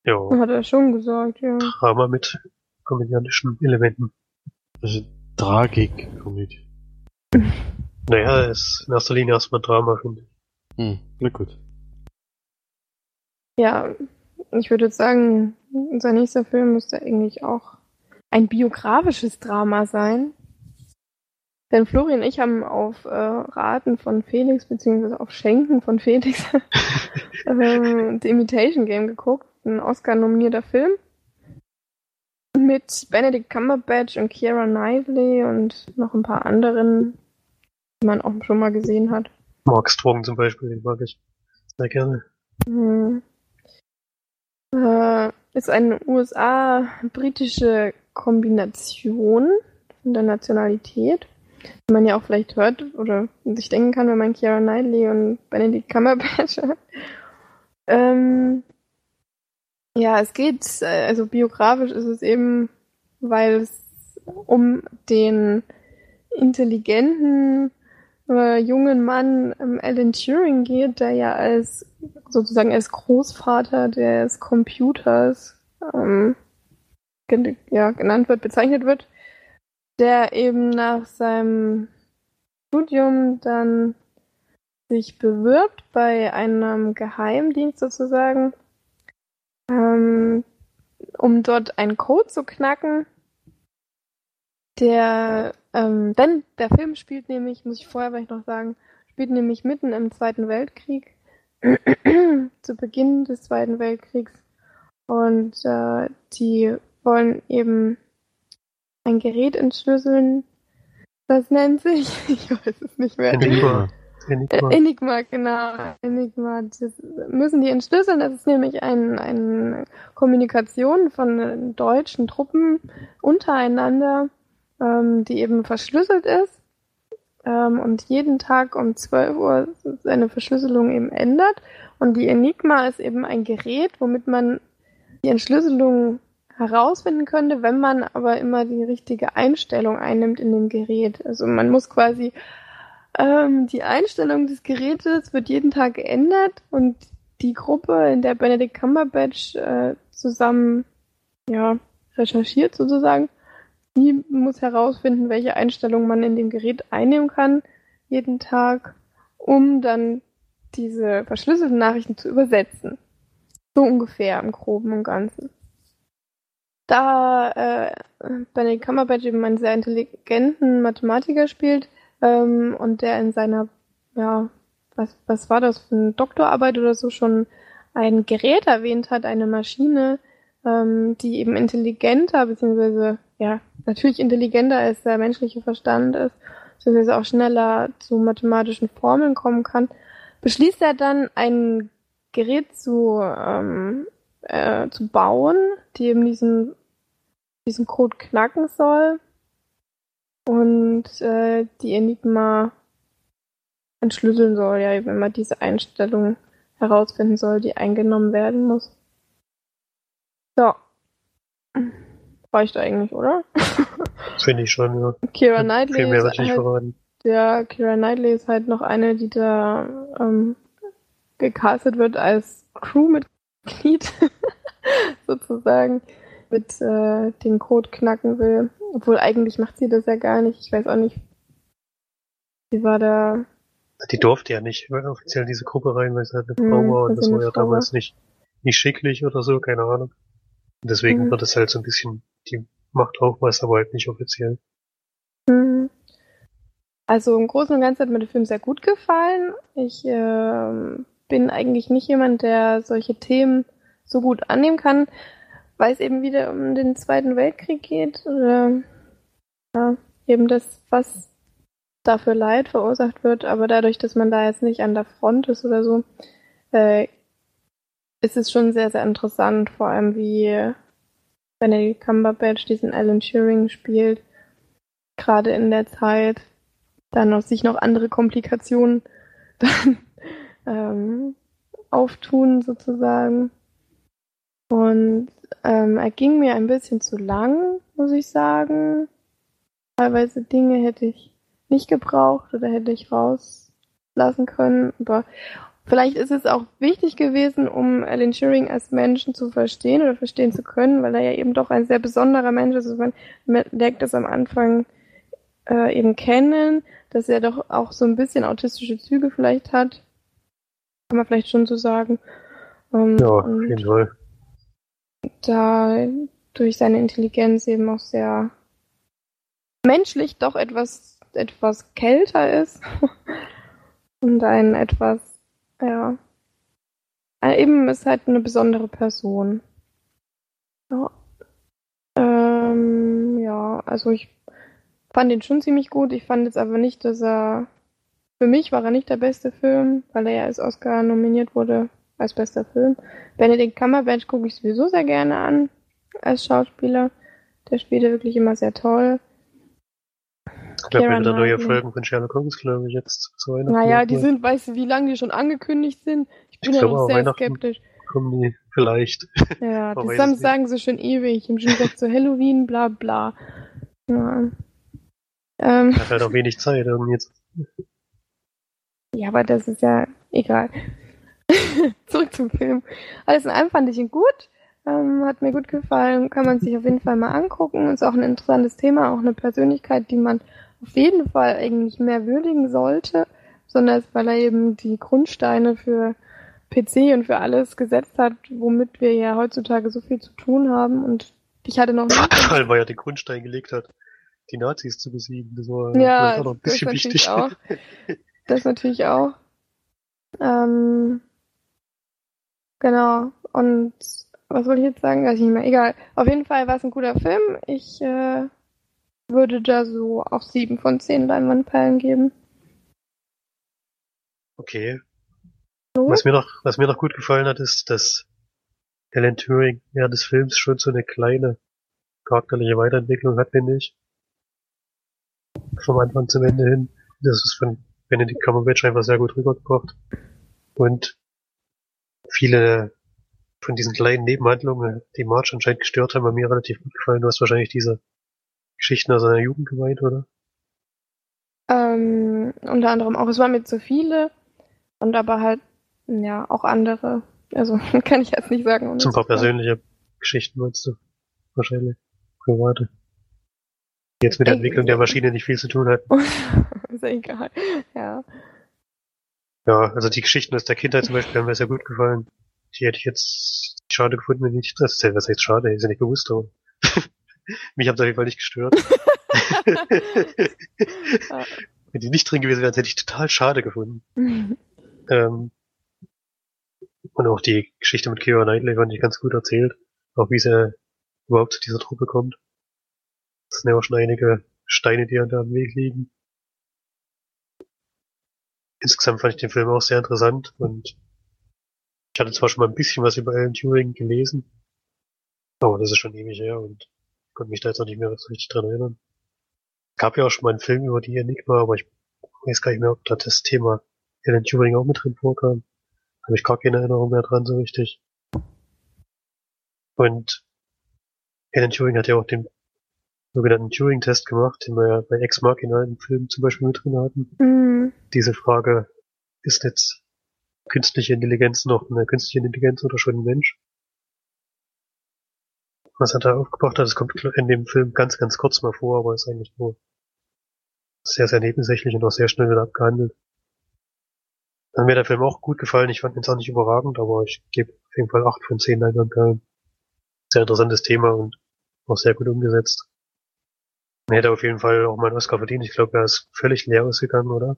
Ja, Hat er schon gesagt, ja. Drama mit komödiantischen Elementen. Also Tragik-Komödie. Naja, es ist in erster Linie erstmal Drama, finde ich. Hm, na gut. Ja, ich würde jetzt sagen, unser nächster Film müsste eigentlich auch ein biografisches Drama sein. Denn Florian und ich haben auf äh, Raten von Felix, beziehungsweise auf Schenken von Felix, ähm, The Imitation Game geguckt. Ein Oscar-nominierter Film. Mit Benedict Cumberbatch und Keira Knightley und noch ein paar anderen, die man auch schon mal gesehen hat. Mark Strong zum Beispiel, den mag ich sehr gerne. Hm. Äh, ist eine USA-britische Kombination von der Nationalität. Wie man ja auch vielleicht hört oder sich denken kann, wenn man Keira Knightley und Benedict Cumberbatch hat. Ähm, ja, es geht, äh, also biografisch ist es eben, weil es um den intelligenten äh, jungen Mann ähm, Alan Turing geht, der ja als sozusagen als Großvater des Computers ähm, gen ja, genannt wird, bezeichnet wird, der eben nach seinem Studium dann sich bewirbt bei einem Geheimdienst sozusagen, ähm, um dort einen Code zu knacken. Der, ähm, denn der Film spielt nämlich, muss ich vorher vielleicht noch sagen, spielt nämlich mitten im Zweiten Weltkrieg, zu Beginn des Zweiten Weltkriegs. Und äh, die wollen eben ein Gerät entschlüsseln. Das nennt sich, ich weiß es nicht mehr. Enigma. Äh, Enigma. Enigma, genau. Enigma. Das müssen die entschlüsseln. Das ist nämlich ein, eine Kommunikation von deutschen Truppen untereinander, ähm, die eben verschlüsselt ist ähm, und jeden Tag um 12 Uhr seine Verschlüsselung eben ändert. Und die Enigma ist eben ein Gerät, womit man die Entschlüsselung herausfinden könnte, wenn man aber immer die richtige Einstellung einnimmt in dem Gerät. Also man muss quasi ähm, die Einstellung des Gerätes wird jeden Tag geändert und die Gruppe, in der Benedict Cumberbatch äh, zusammen ja, recherchiert sozusagen, die muss herausfinden, welche Einstellung man in dem Gerät einnehmen kann jeden Tag, um dann diese verschlüsselten Nachrichten zu übersetzen. So ungefähr im Groben und Ganzen. Da äh, Benedict Cumberbatch eben einen sehr intelligenten Mathematiker spielt ähm, und der in seiner, ja, was, was war das für eine Doktorarbeit oder so schon ein Gerät erwähnt hat, eine Maschine, ähm, die eben intelligenter, beziehungsweise ja, natürlich intelligenter als der menschliche Verstand ist, beziehungsweise auch schneller zu mathematischen Formeln kommen kann, beschließt er dann ein Gerät zu, ähm, äh, zu bauen, die eben diesen, diesen Code knacken soll und äh, die Enigma entschlüsseln soll, ja, eben immer diese Einstellung herausfinden soll, die eingenommen werden muss. So. Reicht eigentlich, oder? Finde ich schon, ja. Kira Knightley Viel mehr ist halt verraten. ja, Kira Knightley ist halt noch eine, die da ähm, gecastet wird als Crewmitglied, sozusagen, mit äh, den Code knacken will. Obwohl eigentlich macht sie das ja gar nicht. Ich weiß auch nicht. Sie war da. Die durfte ja nicht offiziell in diese Gruppe rein, weil sie halt eine Hm, Frau war und das war ja damals nicht, nicht schicklich oder so, keine Ahnung. Und deswegen Hm. wird es halt so ein bisschen, die macht auch was, aber halt nicht offiziell. Hm. Also im Großen und Ganzen hat mir der Film sehr gut gefallen. Ich ähm, bin eigentlich nicht jemand, der solche Themen so gut annehmen kann, weil es eben wieder um den Zweiten Weltkrieg geht. Oder ja, eben das, was dafür Leid verursacht wird. Aber dadurch, dass man da jetzt nicht an der Front ist oder so, äh, ist es schon sehr, sehr interessant, vor allem wie Benedict Cumberbatch diesen Alan Turing spielt gerade in der Zeit dann noch sich noch andere Komplikationen dann ähm, auftun sozusagen. Und ähm, er ging mir ein bisschen zu lang, muss ich sagen. Teilweise Dinge hätte ich nicht gebraucht oder hätte ich rauslassen können. Aber vielleicht ist es auch wichtig gewesen, um Alan Turing als Menschen zu verstehen oder verstehen zu können, weil er ja eben doch ein sehr besonderer Mensch ist. Also man lernt das am Anfang äh, eben kennen, dass er doch auch so ein bisschen autistische Züge vielleicht hat. Kann man vielleicht schon so sagen. Ähm, ja, auf jeden Fall. Da durch seine Intelligenz eben auch sehr menschlich doch etwas, etwas kälter ist. Und ein etwas, ja. Eben ist halt eine besondere Person. Ja. Ähm, ja, also ich fand ihn schon ziemlich gut. Ich fand jetzt aber nicht, dass er. Für mich war er nicht der beste Film, weil er ja als Oscar nominiert wurde als bester Film. Benedict Cumberbatch gucke ich sowieso sehr gerne an als Schauspieler. Der spielt ja wirklich immer sehr toll. Ich glaube, wieder neue Folgen von Sherlock Holmes, glaube ich, jetzt zu Weihnachten. Naja, die sind, weißt du, wie lange die schon angekündigt sind? Ich bin ich ja noch sehr skeptisch. Kommen die vielleicht. Ja, das sagen sie schon ewig. Schon gesagt, so Halloween, bla bla. Ja. Ähm, Hat halt auch wenig Zeit irgendwie jetzt. Ja, aber das ist ja egal. Zurück zum Film. Alles in allem fand ich ihn gut. Ähm, hat mir gut gefallen. Kann man sich auf jeden Fall mal angucken. Ist auch ein interessantes Thema, auch eine Persönlichkeit, die man auf jeden Fall eigentlich mehr würdigen sollte. Besonders weil er eben die Grundsteine für PC und für alles gesetzt hat, womit wir ja heutzutage so viel zu tun haben. Und ich hatte noch nicht. Weil er den Grundstein gelegt hat die Nazis zu besiegen. Das war ja, auch noch ein bisschen das wichtig. Auch. Das natürlich auch. Ähm, genau. Und was wollte ich jetzt sagen? Weiß ich nicht mehr. Egal. Auf jeden Fall war es ein guter Film. Ich äh, würde da so auch sieben von zehn Leinwandperlen geben. Okay. So? Was mir noch, was mir noch gut gefallen hat, ist, dass Alan Turing während des Films schon so eine kleine charakterliche Weiterentwicklung hat, finde ich vom Anfang zum Ende hin. Das ist von Benedict Cumberbatch einfach sehr gut rübergebracht. Und viele von diesen kleinen Nebenhandlungen, die March anscheinend gestört haben, haben mir relativ gut gefallen. Du hast wahrscheinlich diese Geschichten aus seiner Jugend gemeint, oder? Ähm, unter anderem auch. Es waren mir zu viele und aber halt, ja, auch andere. Also kann ich jetzt nicht sagen. Zum paar persönliche Geschichten meinst du? Wahrscheinlich. Private jetzt mit der Entwicklung der Maschine nicht viel zu tun hat. ist egal, ja. Ja, also die Geschichten aus der Kindheit zum Beispiel haben mir sehr gut gefallen. Die hätte ich jetzt schade gefunden, wenn ich, das was heißt schade, ist ja nicht bewusst, aber mich haben auf jeden Fall nicht gestört. wenn die nicht drin gewesen wären, hätte ich total schade gefunden. ähm, und auch die Geschichte mit Keira Knightley fand ich ganz gut erzählt. Auch wie sie überhaupt zu dieser Truppe kommt. Das sind ja auch schon einige Steine, die da am Weg liegen. Insgesamt fand ich den Film auch sehr interessant und ich hatte zwar schon mal ein bisschen was über Alan Turing gelesen, aber das ist schon ewig her und konnte mich da jetzt auch nicht mehr so richtig dran erinnern. Es gab ja auch schon mal einen Film über die Enigma, aber ich weiß gar nicht mehr, ob da das Thema Alan Turing auch mit drin vorkam. Habe ich gar keine Erinnerung mehr dran so richtig. Und Alan Turing hat ja auch den sogenannten Turing-Test gemacht, den wir ja bei Ex Machina im Film zum Beispiel mit drin hatten. Mhm. Diese Frage, ist jetzt künstliche Intelligenz noch eine künstliche Intelligenz oder schon ein Mensch? Was er da aufgebracht hat, das kommt in dem Film ganz, ganz kurz mal vor, aber ist eigentlich nur sehr, sehr nebensächlich und auch sehr schnell wieder abgehandelt. Dann mir der Film auch gut gefallen. Ich fand ihn zwar nicht überragend, aber ich gebe auf jeden Fall acht von zehn Leinwandperlen. Sehr interessantes Thema und auch sehr gut umgesetzt. Er hätte auf jeden Fall auch mal einen Oscar verdient. Ich glaube, er ist völlig leer ausgegangen, oder?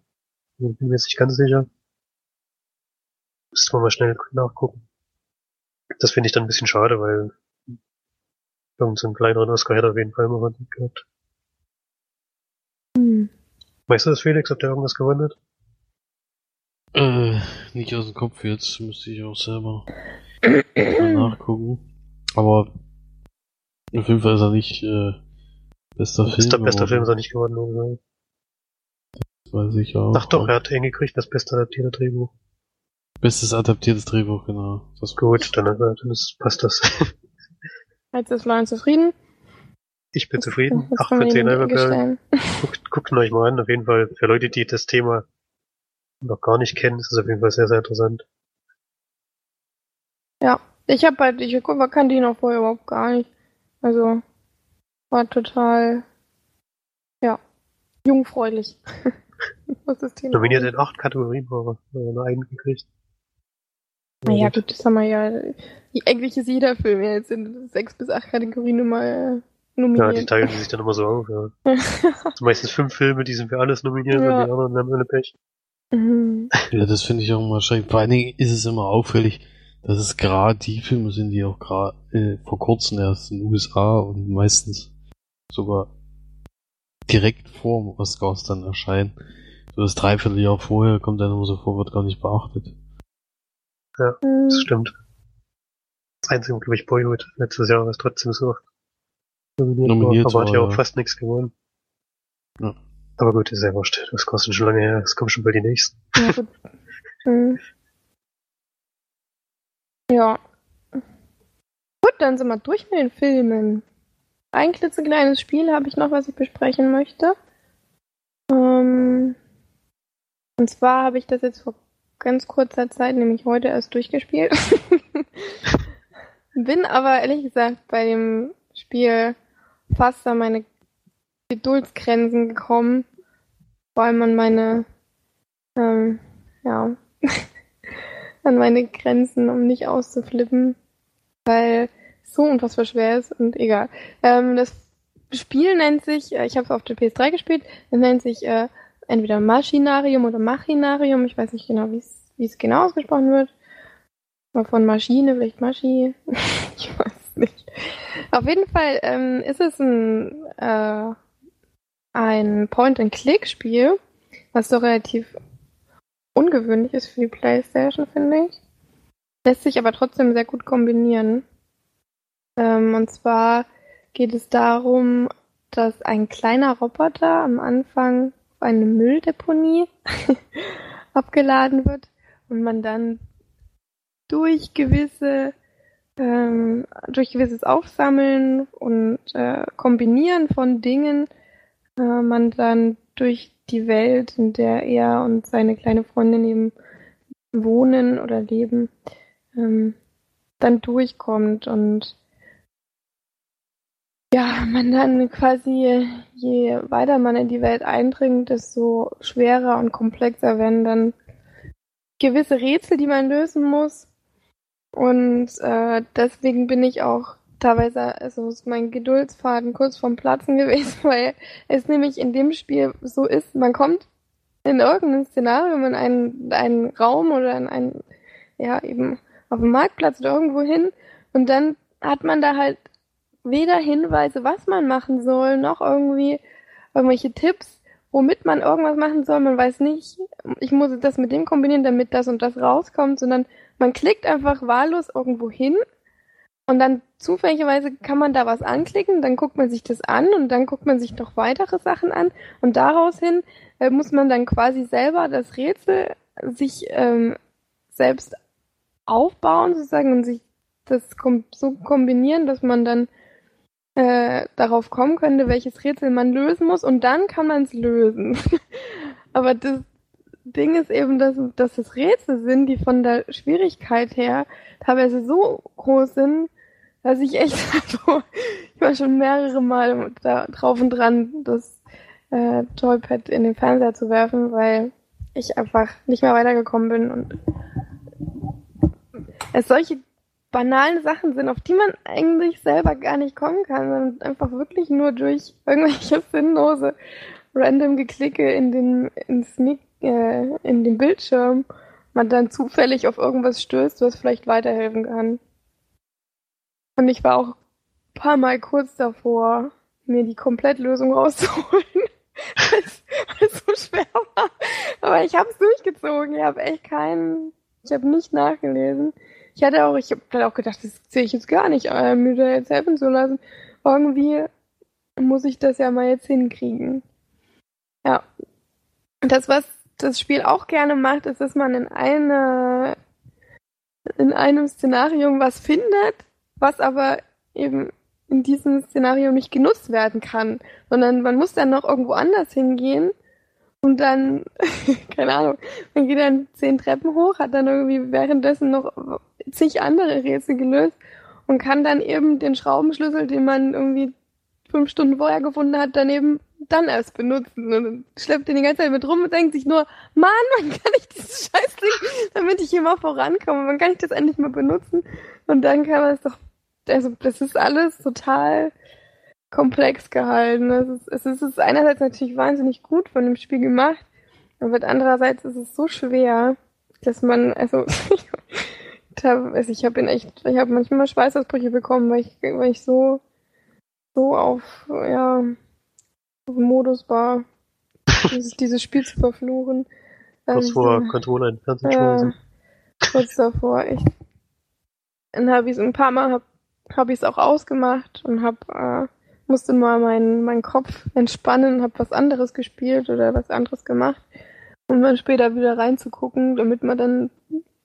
Ich bin mir jetzt nicht ganz sicher. Müsste man mal schnell nachgucken. Das finde ich dann ein bisschen schade, weil irgend so einen kleineren Oscar hätte er auf jeden Fall mal verdient gehabt. Hm. Weißt du das, Felix, ob der irgendwas gewonnen hat? Äh, nicht aus dem Kopf jetzt, müsste ich auch selber nachgucken. Aber auf jeden Fall ist er nicht äh, Bester Film. Bester, bester Film ist er nicht geworden, oder? Das weiß ich auch. Ach doch, er hat ihn gekriegt, das beste adaptierte Drehbuch. Bestes adaptiertes Drehbuch, genau. Das Gut, dann, äh, dann ist, passt das. Jetzt ist Florian zufrieden. Ich bin zufrieden. Jetzt 8 können von wir 10 ihn Einmalperlen. gestellen. Guckt, guckt euch mal an, auf jeden Fall. Für Leute, die das Thema noch gar nicht kennen, ist es auf jeden Fall sehr, sehr interessant. Ja, ich habe halt, ich kannte ihn auch vorher überhaupt gar nicht. Also, war total, ja, jungfräulich. Was das Thema Nominiert angeht. in acht Kategorien, aber äh, nur einen gekriegt. Naja, gut, das haben wir ja. Eigentlich ist jeder Film ja jetzt in sechs bis acht Kategorien immer äh, Ja, die nominiert. teilen sich dann immer so auf, ja. Sind meistens fünf Filme, die sind für alles nominiert Ja. und die anderen haben alle Pech. Mhm. Ja, das finde ich auch immer schräg. Vor allen Dingen ist es immer auffällig, dass es gerade die Filme sind, die auch gerade äh, vor kurzem erst in den USA und meistens sogar direkt vor dem Oscars dann erscheinen. So das Dreivierteljahr vorher kommt dann immer so vor, wird gar nicht beachtet. Das Mhm. stimmt. Das einzige, glaube ich, Boyhood letztes Jahr, was trotzdem so nominiert, Nominiert war, aber hat ja auch ja. fast nichts gewonnen. Ja. Aber gut, ist ja wurscht. Das kostet schon lange her. Es kommen schon bald die nächsten. Ja, gut. Mhm. Ja. Gut, dann sind wir durch mit den Filmen. Ein klitzekleines Spiel habe ich noch, was ich besprechen möchte. Ähm, und zwar habe ich das jetzt vor ganz kurzer Zeit, nämlich heute erst durchgespielt. Bin aber ehrlich gesagt bei dem Spiel fast an meine Geduldsgrenzen gekommen. Vor allem an meine ähm, ja, an meine Grenzen, um nicht auszuflippen, weil so unfassbar schwer ist und egal. Ähm, das Spiel nennt sich, äh, ich habe es auf der PS3 gespielt, es nennt sich äh, entweder Maschinarium oder Machinarium, ich weiß nicht genau, wie es genau ausgesprochen wird. Mal von Maschine, vielleicht Maschi, ich weiß nicht. Auf jeden Fall ähm, ist es ein, äh, ein Point-and-Click-Spiel, was doch relativ ungewöhnlich ist für die Playstation, finde ich. Lässt sich aber trotzdem sehr gut kombinieren. Ähm, und zwar geht es darum, dass ein kleiner Roboter am Anfang auf eine Mülldeponie abgeladen wird und man dann durch gewisse ähm, durch gewisses Aufsammeln und äh, Kombinieren von Dingen äh, man dann durch die Welt, in der er und seine kleine Freundin eben wohnen oder leben, ähm, dann durchkommt und ja, man dann quasi, je weiter man in die Welt eindringt, desto schwerer und komplexer werden dann gewisse Rätsel, die man lösen muss. Und äh, deswegen bin ich auch teilweise, also ist mein Geduldsfaden kurz vorm Platzen gewesen, weil es nämlich in dem Spiel so ist, man kommt in irgendein Szenario, in einen, einen Raum oder in einen, ja, eben auf dem Marktplatz oder irgendwo hin und dann hat man da halt weder Hinweise, was man machen soll, noch irgendwie irgendwelche Tipps, womit man irgendwas machen soll. Man weiß nicht, ich muss das mit dem kombinieren, damit das und das rauskommt, sondern man klickt einfach wahllos irgendwo hin und dann zufälligerweise kann man da was anklicken, dann guckt man sich das an und dann guckt man sich noch weitere Sachen an und daraus hin äh, muss man dann quasi selber das Rätsel sich ähm, selbst aufbauen sozusagen und sich das kom so kombinieren, dass man dann äh, darauf kommen könnte, welches Rätsel man lösen muss und dann kann man es lösen. Aber das Ding ist eben, dass, dass es Rätsel sind, die von der Schwierigkeit her teilweise so groß sind, dass ich echt, also, ich war schon mehrere Mal da drauf und dran, das äh, Joypad in den Fernseher zu werfen, weil ich einfach nicht mehr weitergekommen bin und es solche banalen Sachen sind, auf die man eigentlich selber gar nicht kommen kann, sondern einfach wirklich nur durch irgendwelche sinnlose random Geklicke in den in Sneak, äh, in den Bildschirm man dann zufällig auf irgendwas stößt, was vielleicht weiterhelfen kann. Und ich war auch ein paar Mal kurz davor, mir die Komplettlösung rauszuholen, weil es so schwer war. Aber ich habe es durchgezogen. Ich habe echt keinen, ich habe nicht nachgelesen. Ich hatte auch, ich habe dann auch gedacht, das sehe ich jetzt gar nicht, äh, mir da jetzt helfen zu lassen. Irgendwie muss ich das ja mal jetzt hinkriegen. Ja. Und das, was das Spiel auch gerne macht, ist, dass man in eine in einem Szenarium was findet, was aber eben in diesem Szenario nicht genutzt werden kann, sondern man muss dann noch irgendwo anders hingehen und dann, keine Ahnung, man geht dann zehn Treppen hoch, hat dann irgendwie währenddessen noch zig andere Rätsel gelöst und kann dann eben den Schraubenschlüssel, den man irgendwie fünf Stunden vorher gefunden hat, daneben dann erst benutzen. Und schleppt den die ganze Zeit mit rum und denkt sich nur, Mann, wann kann ich dieses Scheißding, damit ich hier mal vorankomme, wann kann ich das endlich mal benutzen? Und dann kann man es doch, also das ist alles total komplex gehalten. Es ist, es ist, es ist einerseits natürlich wahnsinnig gut von dem Spiel gemacht, aber andererseits ist es so schwer, dass man, also, also ich habe ihn echt, ich habe manchmal Schweißausbrüche bekommen, weil ich, weil ich so, so auf, ja, auf Modus war, dieses, dieses Spiel zu verfluchen. Kurz Ähm, vor Controller in Fernsehen schmeißen. kurz davor. Ich, dann habe ich es ein paar Mal hab, hab ich es auch ausgemacht und hab äh, musste mal meinen meinen Kopf entspannen, habe was anderes gespielt oder was anderes gemacht, um dann später wieder reinzugucken, damit man dann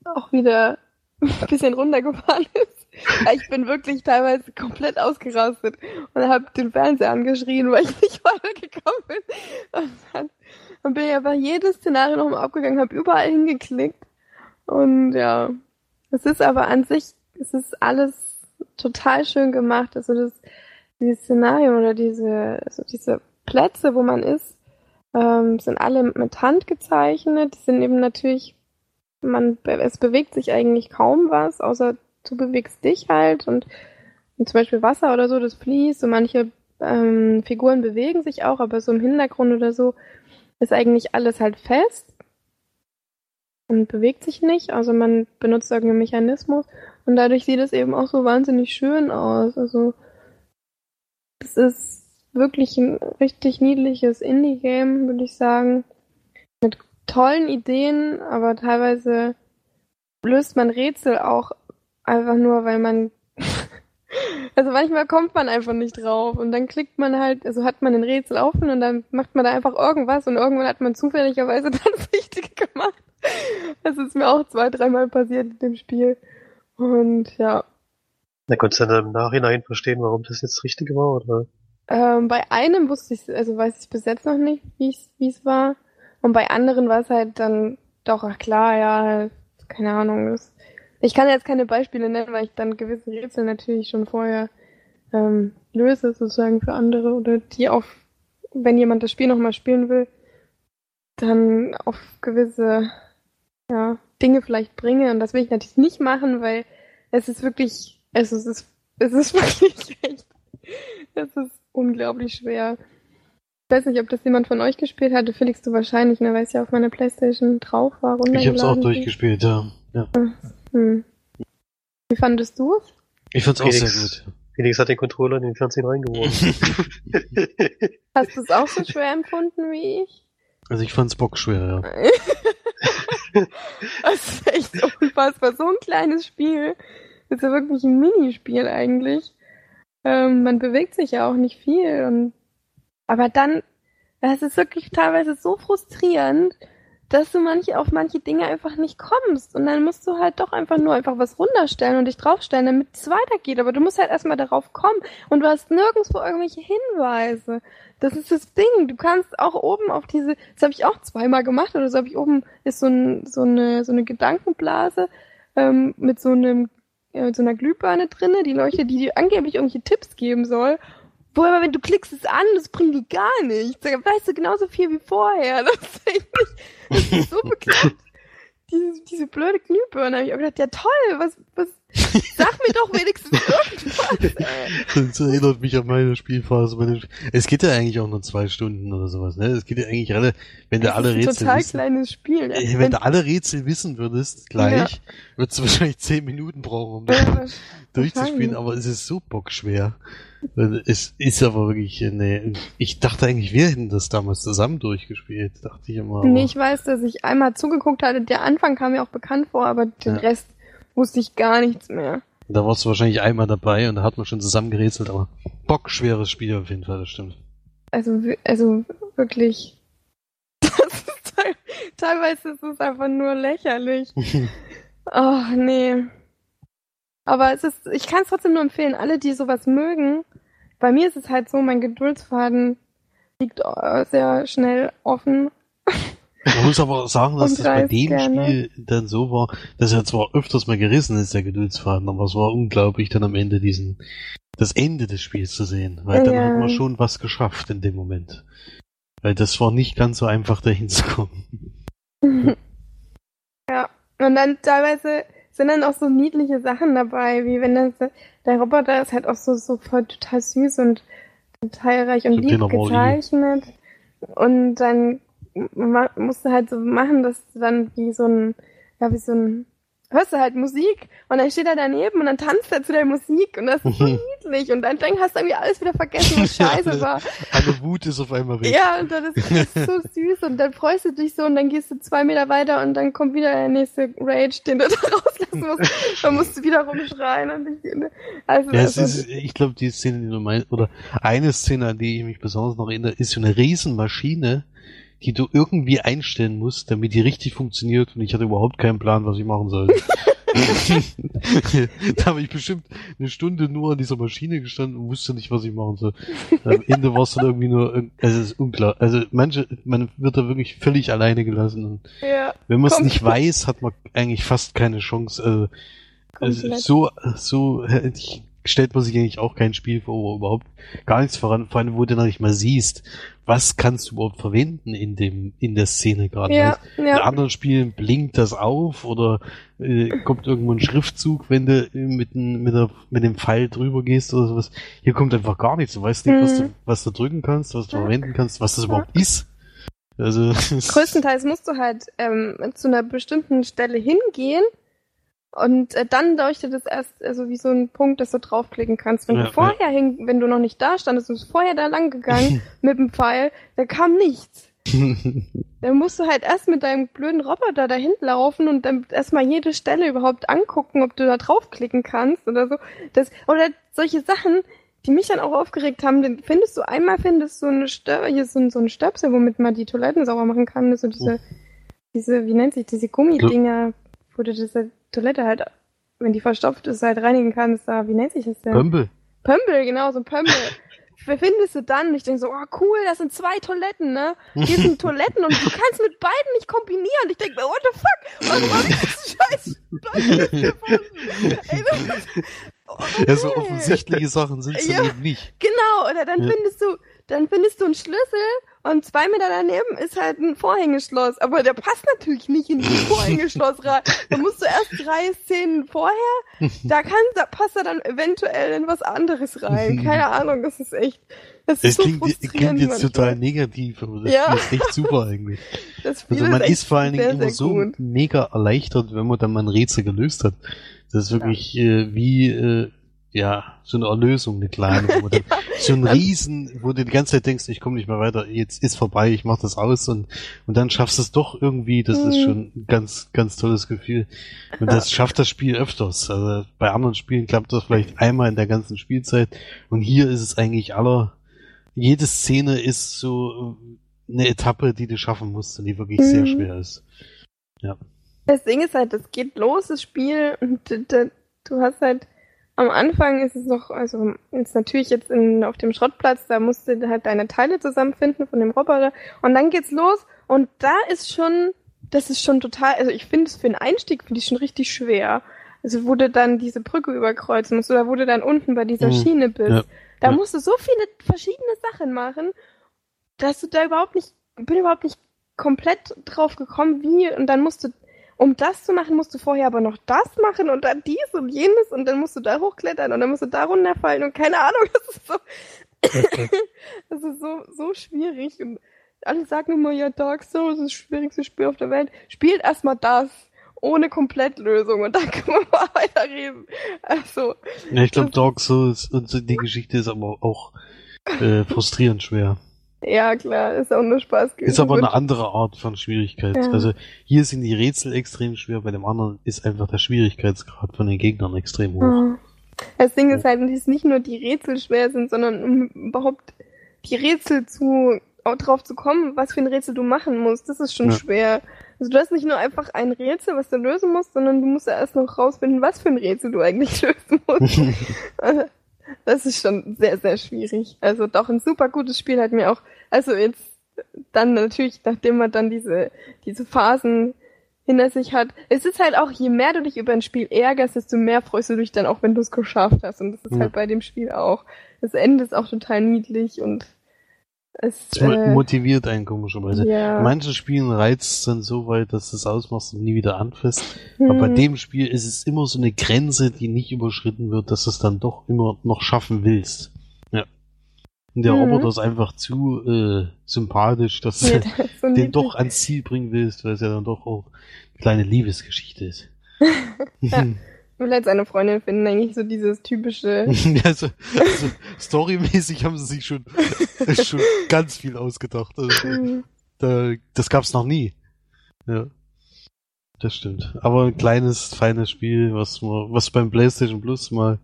auch wieder ein bisschen runtergefahren ist. Ich bin wirklich teilweise komplett ausgerastet und habe den Fernseher angeschrien, weil ich nicht weitergekommen bin. Und dann, dann bin ich einfach jedes Szenario nochmal abgegangen, habe überall hingeklickt. Und ja, es ist aber an sich, es ist alles total schön gemacht. Also das, dieses Szenario oder diese, also diese Plätze, wo man ist, ähm, sind alle mit Hand gezeichnet. Die sind eben natürlich, man, es bewegt sich eigentlich kaum was, außer du bewegst dich halt und, und zum Beispiel Wasser oder so, das fließt und manche ähm, Figuren bewegen sich auch, aber so im Hintergrund oder so ist eigentlich alles halt fest und bewegt sich nicht. Also man benutzt irgendeinen Mechanismus und dadurch sieht es eben auch so wahnsinnig schön aus. Also es ist wirklich ein richtig niedliches Indie-Game, würde ich sagen. Mit tollen Ideen, aber teilweise löst man Rätsel auch einfach nur, weil man also manchmal kommt man einfach nicht drauf und dann klickt man halt, also hat man ein Rätsel offen und dann macht man da einfach irgendwas und irgendwann hat man zufälligerweise das Richtige gemacht. Das ist mir auch zwei, dreimal passiert in dem Spiel. Und ja, Da konntest du dann im Nachhinein verstehen, warum das jetzt das Richtige war, oder? ähm, bei einem wusste ich, also weiß ich bis jetzt noch nicht, wie es wie es war. Und bei anderen war es halt dann doch, ach klar, ja, keine Ahnung. Das, ich kann jetzt keine Beispiele nennen, weil ich dann gewisse Rätsel natürlich schon vorher ähm, löse, sozusagen für andere oder die auf, wenn jemand das Spiel nochmal spielen will, dann auf gewisse ja, Dinge vielleicht bringe. Und das will ich natürlich nicht machen, weil es ist wirklich, es ist, es ist, es ist wirklich echt, es ist unglaublich schwer. Ich weiß nicht, ob das jemand von euch gespielt hatte. Felix, du wahrscheinlich, ne, weil es ja auf meiner Playstation drauf war. Ich hab's auch durchgespielt, ja. ja. Hm. Wie fandest du es? Ich fand's auch sehr Felix. gut. Felix hat den Controller in den Fernsehen reingeworfen. Hast du es auch so schwer empfunden wie ich? Also ich fand's bockschwer, ja. Das ist echt so unfassbar. So ein kleines Spiel. Ist ja wirklich ein Minispiel eigentlich. Ähm, man bewegt sich ja auch nicht viel. Und, aber dann, das ist wirklich teilweise so frustrierend, dass du manche, auf manche Dinge einfach nicht kommst. Und dann musst du halt doch einfach nur einfach was runterstellen und dich draufstellen, damit es weitergeht. Aber du musst halt erstmal darauf kommen. Und du hast nirgendwo irgendwelche Hinweise. Das ist das Ding. Du kannst auch oben auf diese, das habe ich auch zweimal gemacht, oder so habe ich oben, ist so, ein, so, eine, so eine Gedankenblase ähm, mit so einem mit so einer Glühbirne drinne, die leuchtet, die dir angeblich irgendwelche Tipps geben soll. Wo aber wenn du klickst es an, das bringt dir gar nichts. Da weißt du genauso viel wie vorher. Das ist, das ist so bekloppt. Diese, diese blöde Glühbirne. Hab ich auch gedacht, ja toll, was, was, sag mir doch wenigstens irgendwas. Das erinnert mich an meine Spielphase. Es geht ja eigentlich auch nur zwei Stunden oder sowas, ne? Es geht ja eigentlich alle, wenn du alle Rätsel total wissen, kleines Spiel. Äh, wenn du alle Rätsel wissen würdest, gleich, würdest du wahrscheinlich zehn Minuten brauchen, um das Ja, durchzuspielen, aber es ist so bockschwer. Es ist aber wirklich, äh, nee, ich dachte eigentlich, wir hätten das damals zusammen durchgespielt, dachte ich immer. Nee, ich weiß, dass ich einmal zugeguckt hatte. Der Anfang kam mir auch bekannt vor, aber den Ja. Rest wusste ich gar nichts mehr. Da warst du wahrscheinlich einmal dabei und da hat man schon zusammen gerätselt, aber bockschweres Spiel auf jeden Fall, das stimmt. Also, also wirklich. Das ist teil- teilweise ist es einfach nur lächerlich. Oh, nee. Aber es ist, ich kann es trotzdem nur empfehlen, alle, die sowas mögen. Bei mir ist es halt so, mein Geduldsfaden liegt äh, sehr schnell offen. Man muss aber sagen, dass das bei dem gerne. Spiel dann so war, dass er zwar öfters mal gerissen ist, der Geduldsfaden, aber es war unglaublich, dann am Ende diesen, das Ende des Spiels zu sehen. Weil dann Ja. hat man schon was geschafft in dem Moment. Weil das war nicht ganz so einfach, dahin zu kommen. ja. Und dann teilweise sind dann auch so niedliche Sachen dabei, wie wenn das, der Roboter ist halt auch so, so voll total süß und detailreich und lieb gezeichnet. Und dann musst du halt so machen, dass du dann wie so ein, ja, wie so ein, hörst du halt Musik und dann steht er daneben und dann tanzt er zu der Musik und das ist so niedlich und dann hast du irgendwie alles wieder vergessen, was scheiße war. Alle Wut ist auf einmal weg. Ja, und dann ist das so süß und dann freust du dich so und dann gehst du zwei Meter weiter und dann kommt wieder der nächste Rage, den du da rauslassen musst. Dann musst du wieder rumschreien und ich, also Ja, es das ist, ich glaube, die Szene, die du meinst, oder eine Szene, an die ich mich besonders noch erinnere, ist so eine Riesenmaschine, die du irgendwie einstellen musst, damit die richtig funktioniert und ich hatte überhaupt keinen Plan, was ich machen soll. da habe ich bestimmt eine Stunde nur an dieser Maschine gestanden und wusste nicht, was ich machen soll. Am Ende war es dann irgendwie nur, also es ist unklar. Also manche, man wird da wirklich völlig alleine gelassen. Und ja, wenn man es nicht weiß, hat man eigentlich fast keine Chance. Also, also so, so äh, ich- stellt man sich eigentlich auch kein Spiel vor, wo überhaupt gar nichts voran, vor allem, wo du noch nicht mal siehst, was kannst du überhaupt verwenden in dem, in der Szene gerade. ja, weißt? In ja. anderen Spielen blinkt das auf oder äh, kommt irgendwo ein Schriftzug, wenn du äh, mit, dem- mit, der, mit dem Pfeil drüber gehst oder sowas. Hier kommt einfach gar nichts. Du weißt nicht, was, du, Mhm. was du drücken kannst, was du Ja. verwenden kannst, was das überhaupt ist. Also, Größtenteils musst du halt ähm, zu einer bestimmten Stelle hingehen und äh, dann leuchtet es erst also wie so ein Punkt, dass du draufklicken kannst. Wenn Ja, du vorher hin, wenn du noch nicht da standest, du bist vorher da lang gegangen mit dem Pfeil, da kam nichts. Dann musst du halt erst mit deinem blöden Roboter dahin laufen und dann erstmal jede Stelle überhaupt angucken, ob du da draufklicken kannst oder so. Das, oder solche Sachen, die mich dann auch aufgeregt haben, den findest du, einmal findest du eine Stör hier so, ein- so ein Stöpsel, womit man die Toiletten sauber machen kann, so diese, diese, wie nennt sich, diese Gummidinger, wo du diese Toilette halt, wenn die verstopft ist, halt reinigen kannst, da, wie nennt sich das denn? Pömpel. Pömpel, genau, so ein Pömpel. Findest du dann? Und ich denke so, oh cool, das sind zwei Toiletten, ne? Hier sind Toiletten und du kannst mit beiden nicht kombinieren. Und ich denke mir, what the fuck? Warum hab ich das scheiß Toilette gefunden? Ey, oh, Ja, so offensichtliche Sachen sind es Ja. eben nicht. Genau, oder dann Ja. findest du, dann findest du einen Schlüssel und zwei Meter daneben ist halt ein Vorhängeschloss. Aber der passt natürlich nicht in dieses Vorhängeschloss rein. Da musst du erst drei Szenen vorher, da kann, da passt er dann eventuell in was anderes rein. Keine Ahnung, das ist echt, das Das ist so klingt, klingt frustrierend jetzt total negativ, aber das Ja. Ist echt super eigentlich. Also man echt ist vor allen Dingen sehr, immer so gut. mega erleichtert, wenn man dann mal ein Rätsel gelöst hat. Das ist wirklich äh, wie äh, ja so eine Erlösung, eine kleine, wo dann so ein Riesen, wo du die ganze Zeit denkst, ich komme nicht mehr weiter, jetzt ist vorbei, ich mach das aus und und dann schaffst du es doch irgendwie. Das ist Mhm. schon ein ganz ganz tolles Gefühl. Und das schafft das Spiel öfters. Also bei anderen Spielen klappt das vielleicht einmal in der ganzen Spielzeit und hier ist es eigentlich aller. Jede Szene ist so äh, eine Etappe, die du schaffen musst und die wirklich sehr Mhm. schwer ist. Das Ding ist halt, das geht los, das Spiel, und du hast halt, am Anfang ist es noch, also ist natürlich jetzt in, auf dem Schrottplatz, da musst du halt deine Teile zusammenfinden von dem Roboter und dann geht's los und da ist schon, das ist schon total, also ich finde es für einen Einstieg finde ich schon richtig schwer. Also wo du dann diese Brücke überkreuzen musst oder wo du dann unten bei dieser Mhm. Schiene bist. Ja. Da Ja. musst du so viele verschiedene Sachen machen, dass du da überhaupt nicht, bin überhaupt nicht komplett drauf gekommen, wie, und dann musst du, um das zu machen, musst du vorher aber noch das machen und dann dies und jenes und dann musst du da hochklettern und dann musst du da runterfallen und keine Ahnung, das ist so, das ist so, so schwierig und alle sagen immer, ja, Dark Souls ist das schwierigste Spiel auf der Welt. Spielt erstmal das. Ohne Komplettlösung und dann können wir mal weiterreden. Also, Ja, ich glaube, Dark Souls und die Geschichte ist aber auch äh, frustrierend schwer. Ja klar, ist auch nur Spaß gewesen. Ist aber eine andere Art von Schwierigkeit. Ja. Also hier sind die Rätsel extrem schwer, bei dem anderen ist einfach der Schwierigkeitsgrad von den Gegnern extrem hoch. Ja. Das Ding ist halt, dass nicht nur die Rätsel schwer sind, sondern um überhaupt die Rätsel zu auch drauf zu kommen, was für ein Rätsel du machen musst, das ist schon Ja. schwer. Also du hast nicht nur einfach ein Rätsel, was du lösen musst, sondern du musst ja erst noch rausfinden, was für ein Rätsel du eigentlich lösen musst. Also, das ist schon sehr, sehr schwierig. Also doch ein super gutes Spiel hat mir auch, also jetzt dann natürlich, nachdem man dann diese, diese Phasen hinter sich hat. Es ist halt auch, je mehr du dich über ein Spiel ärgerst, desto mehr freust du dich dann auch, wenn du es geschafft hast. Und das ist Ja. halt bei dem Spiel auch. Das Ende ist auch total niedlich und es Das äh, motiviert einen komischerweise. ja. In manchen Spielen reizt es dann so weit, dass du es ausmachst und nie wieder anfasst. Aber bei Hm. dem Spiel ist es immer so eine Grenze, die nicht überschritten wird, dass du es dann doch immer noch schaffen willst. Ja. Und der Mhm. Roboter ist einfach zu äh, sympathisch, dass Ja, du so den doch ans Ziel bringen willst, weil es ja dann doch auch eine kleine Liebesgeschichte ist. Ja. Will jetzt eine Freundin finden, eigentlich so dieses typische. also, also storymäßig haben sie sich schon, schon ganz viel ausgedacht. Also, Hm. da, das gab's noch nie. Ja. Das stimmt. Aber ein kleines, feines Spiel, was man, was beim PlayStation Plus mal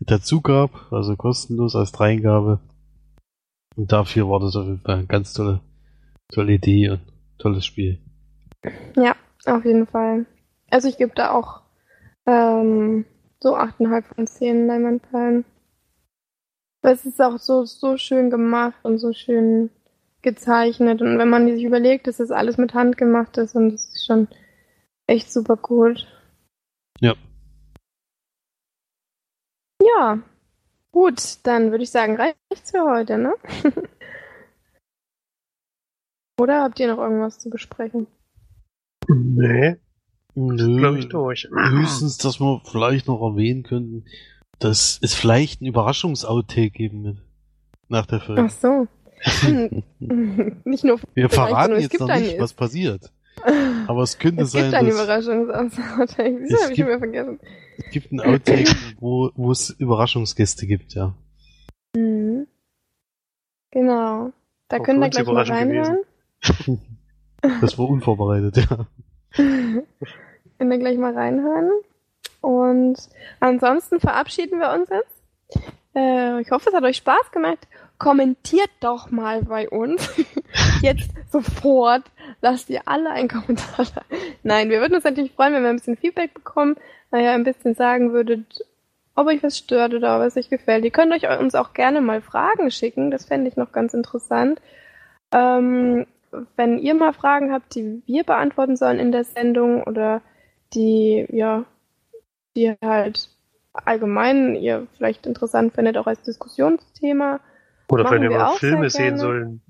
dazu gab, also kostenlos als Dreingabe. Und dafür war das auf jeden Fall eine ganz tolle, tolle Idee und tolles Spiel. Ja, auf jeden Fall. Also ich gebe da auch ähm, so 8,5 von 10 Leinwandperlen. Es ist auch so, so schön gemacht und so schön gezeichnet. Und wenn man sich überlegt, dass das alles mit Hand gemacht ist und das ist schon echt super gut. Ja. Ja. Gut, dann würde ich sagen, reicht's für heute, ne? Oder habt ihr noch irgendwas zu besprechen? Nee, Nö, glaube ich durch. höchstens, dass wir vielleicht noch erwähnen könnten, dass es vielleicht ein Überraschungsouttake geben wird. Nach der Folge. Ach so. Nicht nur Wir verraten es jetzt gibt noch einen nicht, was passiert. Aber es könnte Es sein, gibt eine dass Überraschungsaussage. Wieso Es habe ich schon gibt- wieder vergessen? es gibt einen Outtake, wo, wo es Überraschungsgäste gibt, ja. Mhm. Genau. Da Auch können wir gleich mal reinhören. Das war unvorbereitet, ja. Können wir gleich mal reinhören. Und ansonsten verabschieden wir uns jetzt. Äh, ich hoffe, es hat euch Spaß gemacht. Kommentiert doch mal bei uns. Jetzt sofort. Lasst ihr alle einen Kommentar da. Nein, wir würden uns natürlich freuen, wenn wir ein bisschen Feedback bekommen, ihr ein bisschen sagen würdet, ob euch was stört oder was euch gefällt. Ihr könnt euch uns auch gerne mal Fragen schicken. Das fände ich noch ganz interessant. Ähm, wenn ihr mal Fragen habt, die wir beantworten sollen in der Sendung oder die, ja, die halt allgemein ihr vielleicht interessant findet, auch als Diskussionsthema. Oder Machen wenn wir wir mal auch Filme sehen sollen.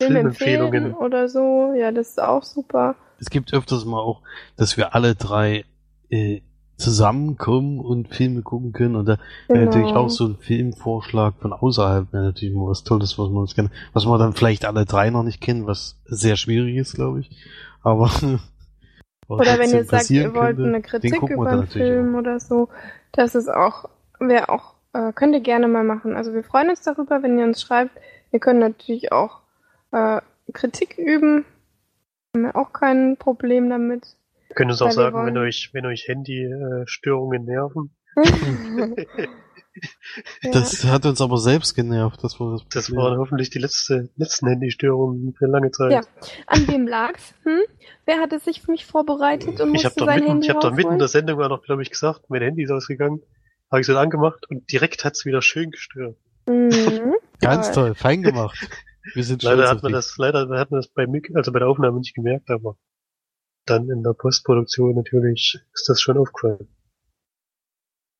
Filmempfehlungen. oder so, ja, das ist auch super. Es gibt öfters mal auch, dass wir alle drei äh, zusammenkommen und Filme gucken können. Und da wäre Genau. natürlich auch so ein Filmvorschlag von außerhalb wäre natürlich mal was Tolles, was man uns kennen. Was wir dann vielleicht alle drei noch nicht kennen, was sehr schwierig ist, glaube ich. Aber Oder wenn ihr sagt, ihr wollt könnte, eine Kritik über einen Film oder so, das ist auch, wäre auch, äh, könnt ihr gerne mal machen. Also wir freuen uns darüber, wenn ihr uns schreibt. Wir können natürlich auch äh, Kritik üben. Haben wir auch kein Problem damit. Wir können uns auch sagen, wenn euch, wenn euch Handy-Störungen nerven. ja. Das hat uns aber selbst genervt, das war das Das Problem. waren hoffentlich die letzte, letzten Handy-Störungen für lange Zeit. Ja. An wem lag's? Hm? Wer hatte sich für mich vorbereitet und Ich habe musste doch sein mitten, Handy ich hab doch mitten in der Sendung war noch, glaube ich, gesagt, mein Handy ist ausgegangen. Habe ich es angemacht und direkt hat's wieder schön gestört. Mhm. Ganz Toll. fein gemacht. Wir sind Leider hat man dich. das, leider hat man das bei Mick, also bei der Aufnahme nicht gemerkt, aber dann in der Postproduktion natürlich ist das schon aufgefallen.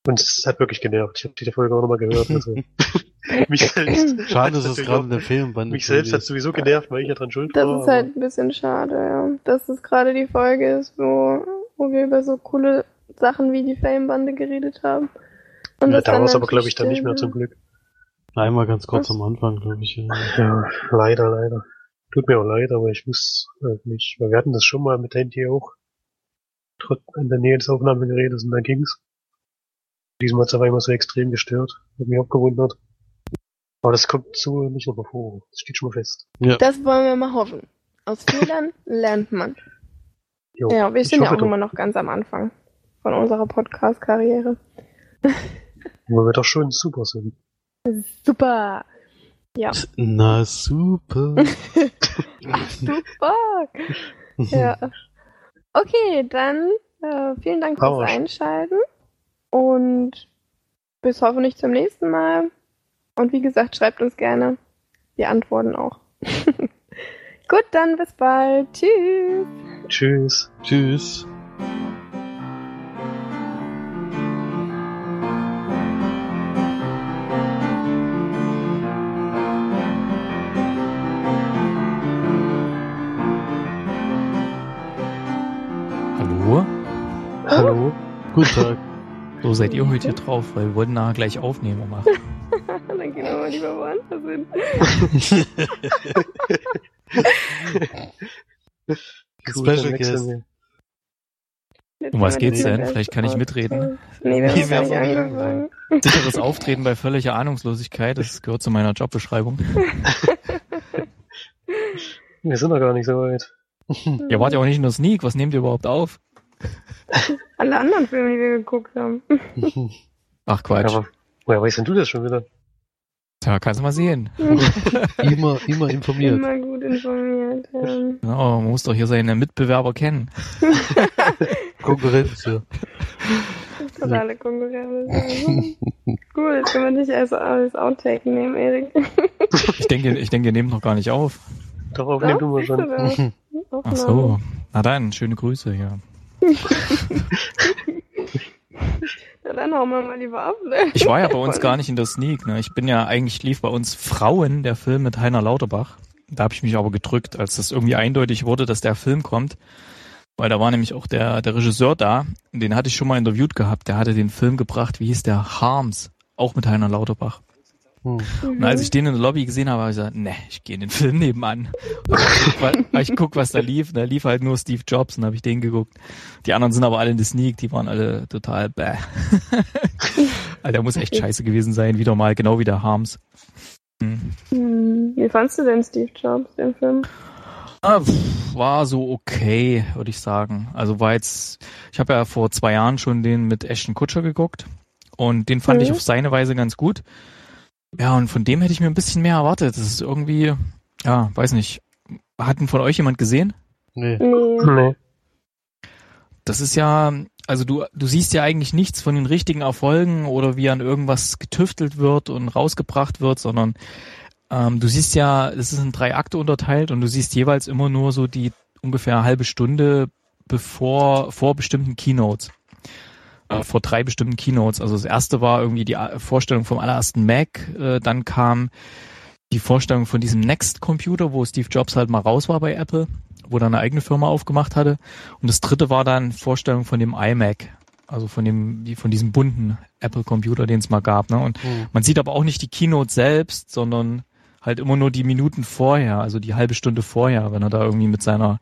Und es hat wirklich genervt. Ich habe die Folge auch nochmal gehört. Also mich selbst, Schade, dass es gerade der Filmbande mich selbst hat sowieso genervt, weil ich ja dran schuld Das war. ist halt ein bisschen schade, ja. Dass es gerade die Folge ist, wo, wo wir über so coole Sachen wie die Fame-Bande geredet haben. Und aber, ja, das da dann war es aber, natürlich glaube ich, dann nicht mehr zum Glück. Einmal ganz kurz Was? am Anfang, glaube ich. Ja. Ja, leider, leider. Tut mir auch leid, aber ich muss äh, nicht. Weil wir hatten das schon mal mit Handy auch. In der Nähe des Aufnahmegerätes und da ging's. Diesmal hat es aber immer so extrem gestört. Hat mich auch gewundert. Aber das kommt so nicht nochmal vor. Das steht schon mal fest. Ja. Das wollen wir mal hoffen. Aus Fehlern lernt man. Jo. Ja, wir sind ja auch doch. immer noch ganz am Anfang von unserer Podcast-Karriere. Weil wir doch schon super sind. Super. Ja. Na super. Super. Ja. Okay, dann äh, vielen Dank fürs. Einschalten und bis hoffentlich zum nächsten Mal. Und wie gesagt, schreibt uns gerne. Wir antworten auch. Gut, dann bis bald. Tschüss. Tschüss. Tschüss. Hallo? Hallo. Guten Tag. So seid ihr heute hier drauf, weil wir wollten nachher gleich Aufnehmer machen. dann gehen wir mal lieber woanders hin. Special Guest. Um was geht's denn? Vielleicht kann ich mitreden. Nee, wir haben nicht angefangen. Sicheres Auftreten bei völliger Ahnungslosigkeit, das gehört zu meiner Jobbeschreibung. Wir sind noch gar nicht so weit. Ihr wart ja auch nicht in der Sneak, was nehmt ihr überhaupt auf? Alle anderen Filme, die wir geguckt haben. Ach Quatsch. Aber woher weißt denn du das schon wieder? Tja, kannst du mal sehen. immer, immer informiert. Immer gut informiert. Ja. Genau, man muss doch hier seine Mitbewerber kennen. Konkurrenz, ja. Totale Konkurrenz. Gut, jetzt können wir dich als, als Outtake nehmen, Erik. Ich denke, ich denke, ihr nehmt noch gar nicht auf. Doch, aufnehmen du mal schon. Ach so. Na dann, schöne Grüße, ja. Ja, dann hauen wir mal lieber ab, ne? Ich war ja bei uns gar nicht in der Sneak. Ne? Ich bin ja eigentlich lief bei uns Frauen der Film mit Heiner Lauterbach. Da habe ich mich aber gedrückt, als das irgendwie eindeutig wurde, dass der Film kommt. Weil da war nämlich auch der, der Regisseur da. Den hatte ich schon mal interviewt gehabt. Der hatte den Film gebracht, wie hieß der? Harms. Auch mit Heiner Lauterbach. Hm. Und als ich den in der Lobby gesehen habe, habe ich gesagt, ne, ich gehe in den Film nebenan. Und ich guck, was da lief. Da lief halt nur Steve Jobs und habe ich den geguckt. Die anderen sind aber alle in der Sneak, die waren alle total bäh. Alter, der muss echt scheiße gewesen sein, wieder mal, genau wie der Harms. Hm. Hm, Wie fandst du denn Steve Jobs, den Film? Ah, war so okay, würde ich sagen. Also war jetzt, ich habe ja vor zwei Jahren schon den mit Ashton Kutscher geguckt und den fand Mhm. ich auf seine Weise ganz gut. Ja, und von dem hätte ich mir ein bisschen mehr erwartet. Das ist irgendwie, ja, weiß nicht. Hat ihn von euch jemand gesehen? Nee. Nee. Nee. Das ist ja, also du, du siehst ja eigentlich nichts von den richtigen Erfolgen oder wie an irgendwas getüftelt wird und rausgebracht wird, sondern ähm, du siehst ja, es ist in drei Akte unterteilt und du siehst jeweils immer nur so die ungefähr halbe Stunde bevor, vor bestimmten Keynotes. Äh, vor drei bestimmten Keynotes. Also das erste war irgendwie die A- Vorstellung vom allerersten Mac, äh, dann kam die Vorstellung von diesem Next-Computer, wo Steve Jobs halt mal raus war bei Apple, wo er eine eigene Firma aufgemacht hatte. Und das dritte war dann Vorstellung von dem iMac, also von dem, von diesem bunten Apple-Computer, den es mal gab. Ne? Und Hm. man sieht aber auch nicht die Keynote selbst, sondern halt immer nur die Minuten vorher, also die halbe Stunde vorher, wenn er da irgendwie mit seiner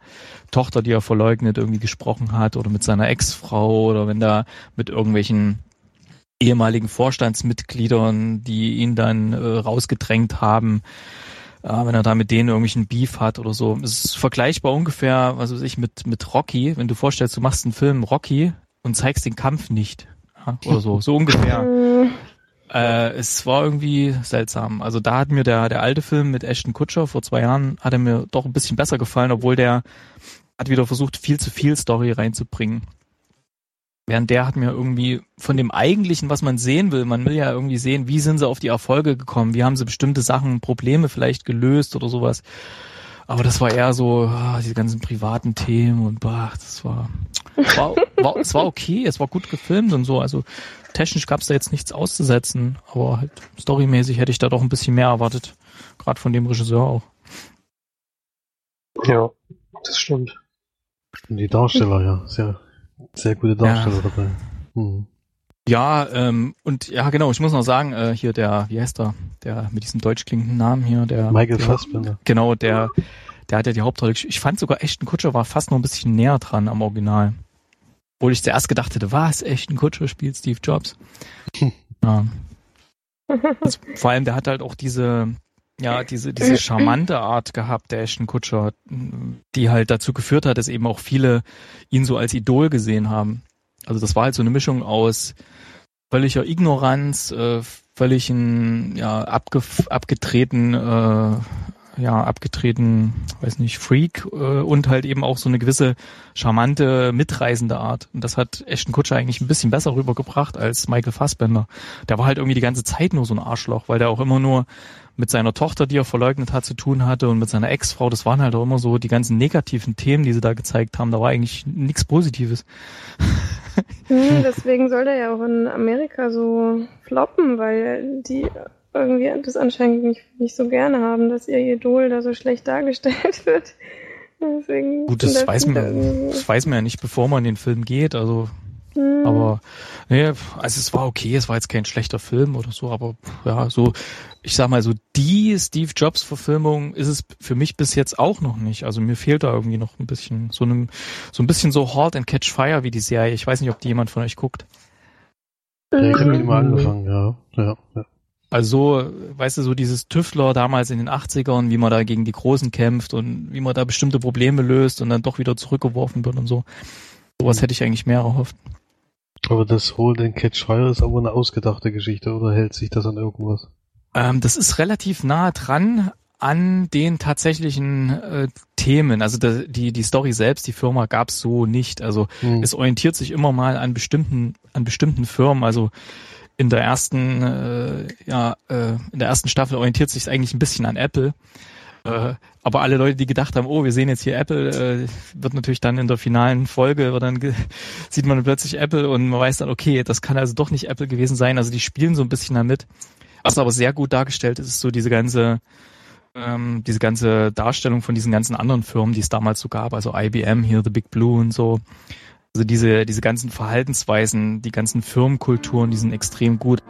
Tochter, die er verleugnet, irgendwie gesprochen hat oder mit seiner Ex-Frau oder wenn da mit irgendwelchen ehemaligen Vorstandsmitgliedern, die ihn dann äh, rausgedrängt haben, äh, wenn er da mit denen irgendwelchen Beef hat oder so. Es ist vergleichbar ungefähr, was weiß ich, mit, mit Rocky. Wenn du vorstellst, du machst einen Film Rocky und zeigst den Kampf nicht. Ja, oder so, so ungefähr. Äh, es war irgendwie seltsam. Also da hat mir der, der alte Film mit Ashton Kutscher vor zwei Jahren, hat er mir doch ein bisschen besser gefallen, obwohl der hat wieder versucht, viel zu viel Story reinzubringen. Während der hat mir irgendwie von dem eigentlichen, was man sehen will, man will ja irgendwie sehen, wie sind sie auf die Erfolge gekommen, wie haben sie bestimmte Sachen, Probleme vielleicht gelöst oder sowas. Aber das war eher so, ah, diese ganzen privaten Themen und bah, das war, war, war, es war okay, es war gut gefilmt und so. Also technisch gab es da jetzt nichts auszusetzen, aber halt storymäßig hätte ich da doch ein bisschen mehr erwartet. Gerade von dem Regisseur auch. Ja, das stimmt. Und die Darsteller, ja. Sehr, sehr gute Darsteller dabei. Hm. Ja, ähm, und ja, genau, ich muss noch sagen, äh, hier der, wie heißt der, der mit diesem deutsch klingenden Namen hier, der Michael der, Fassbender. Genau, der, der hat ja die Hauptrolle. Ich fand sogar Ashton Kutscher war fast noch ein bisschen näher dran am Original. Obwohl ich zuerst gedacht hätte, was, Ashton Kutscher spielt Steve Jobs. ja. Das, vor allem, der hat halt auch diese, ja, diese, diese charmante Art gehabt, der Ashton Kutscher, die halt dazu geführt hat, dass eben auch viele ihn so als Idol gesehen haben. Also das war halt so eine Mischung aus, völliger Ignoranz, äh, völligen ja abge abgetreten äh, ja abgetreten, weiß nicht, Freak äh, und halt eben auch so eine gewisse charmante, mitreisende Art. Und das hat Ashton Kutscher eigentlich ein bisschen besser rübergebracht als Michael Fassbender. Der war halt irgendwie die ganze Zeit nur so ein Arschloch, weil der auch immer nur mit seiner Tochter, die er verleugnet hat, zu tun hatte und mit seiner Ex-Frau. Das waren halt auch immer so die ganzen negativen Themen, die sie da gezeigt haben. Da war eigentlich nichts Positives. Hm, deswegen soll der ja auch in Amerika so floppen, weil die irgendwie das anscheinend nicht, nicht so gerne haben, dass ihr Idol da so schlecht dargestellt wird. Deswegen Gut, das weiß man, das weiß man ja nicht, bevor man in den Film geht. Also, hm. aber nee, also es war okay, es war jetzt kein schlechter Film oder so, aber ja, so, ich sag mal so, die Steve Jobs Verfilmung ist es für mich bis jetzt auch noch nicht. Also mir fehlt da irgendwie noch ein bisschen so einem, so ein bisschen so Halt and Catch Fire wie die Serie. Ich weiß nicht, ob die jemand von euch guckt. Ja, ich habe mal angefangen, ja. ja, ja. Also, weißt du, so dieses Tüftler damals in den 80ern, wie man da gegen die Großen kämpft und wie man da bestimmte Probleme löst und dann doch wieder zurückgeworfen wird und so. Sowas hätte ich eigentlich mehr erhofft. Aber das Hold and Catch Fire ist aber eine ausgedachte Geschichte oder hält sich das an irgendwas? Ähm, das ist relativ nah dran an den tatsächlichen äh, Themen. Also die, die, die Story selbst, die Firma gab's so nicht. Also hm. es orientiert sich immer mal an bestimmten, an bestimmten Firmen. Also in der ersten, äh, ja, äh, in der ersten Staffel orientiert sich eigentlich ein bisschen an Apple. Äh, aber alle Leute, die gedacht haben, oh, wir sehen jetzt hier Apple, äh, wird natürlich dann in der finalen Folge, wird dann sieht man plötzlich Apple und man weiß dann, okay, das kann also doch nicht Apple gewesen sein. Also die spielen so ein bisschen damit. Was aber sehr gut dargestellt ist, ist so diese ganze, ähm, diese ganze Darstellung von diesen ganzen anderen Firmen, die es damals so gab, also IBM hier, The Big Blue und so. Also diese, diese ganzen Verhaltensweisen, die ganzen Firmenkulturen, die sind extrem gut.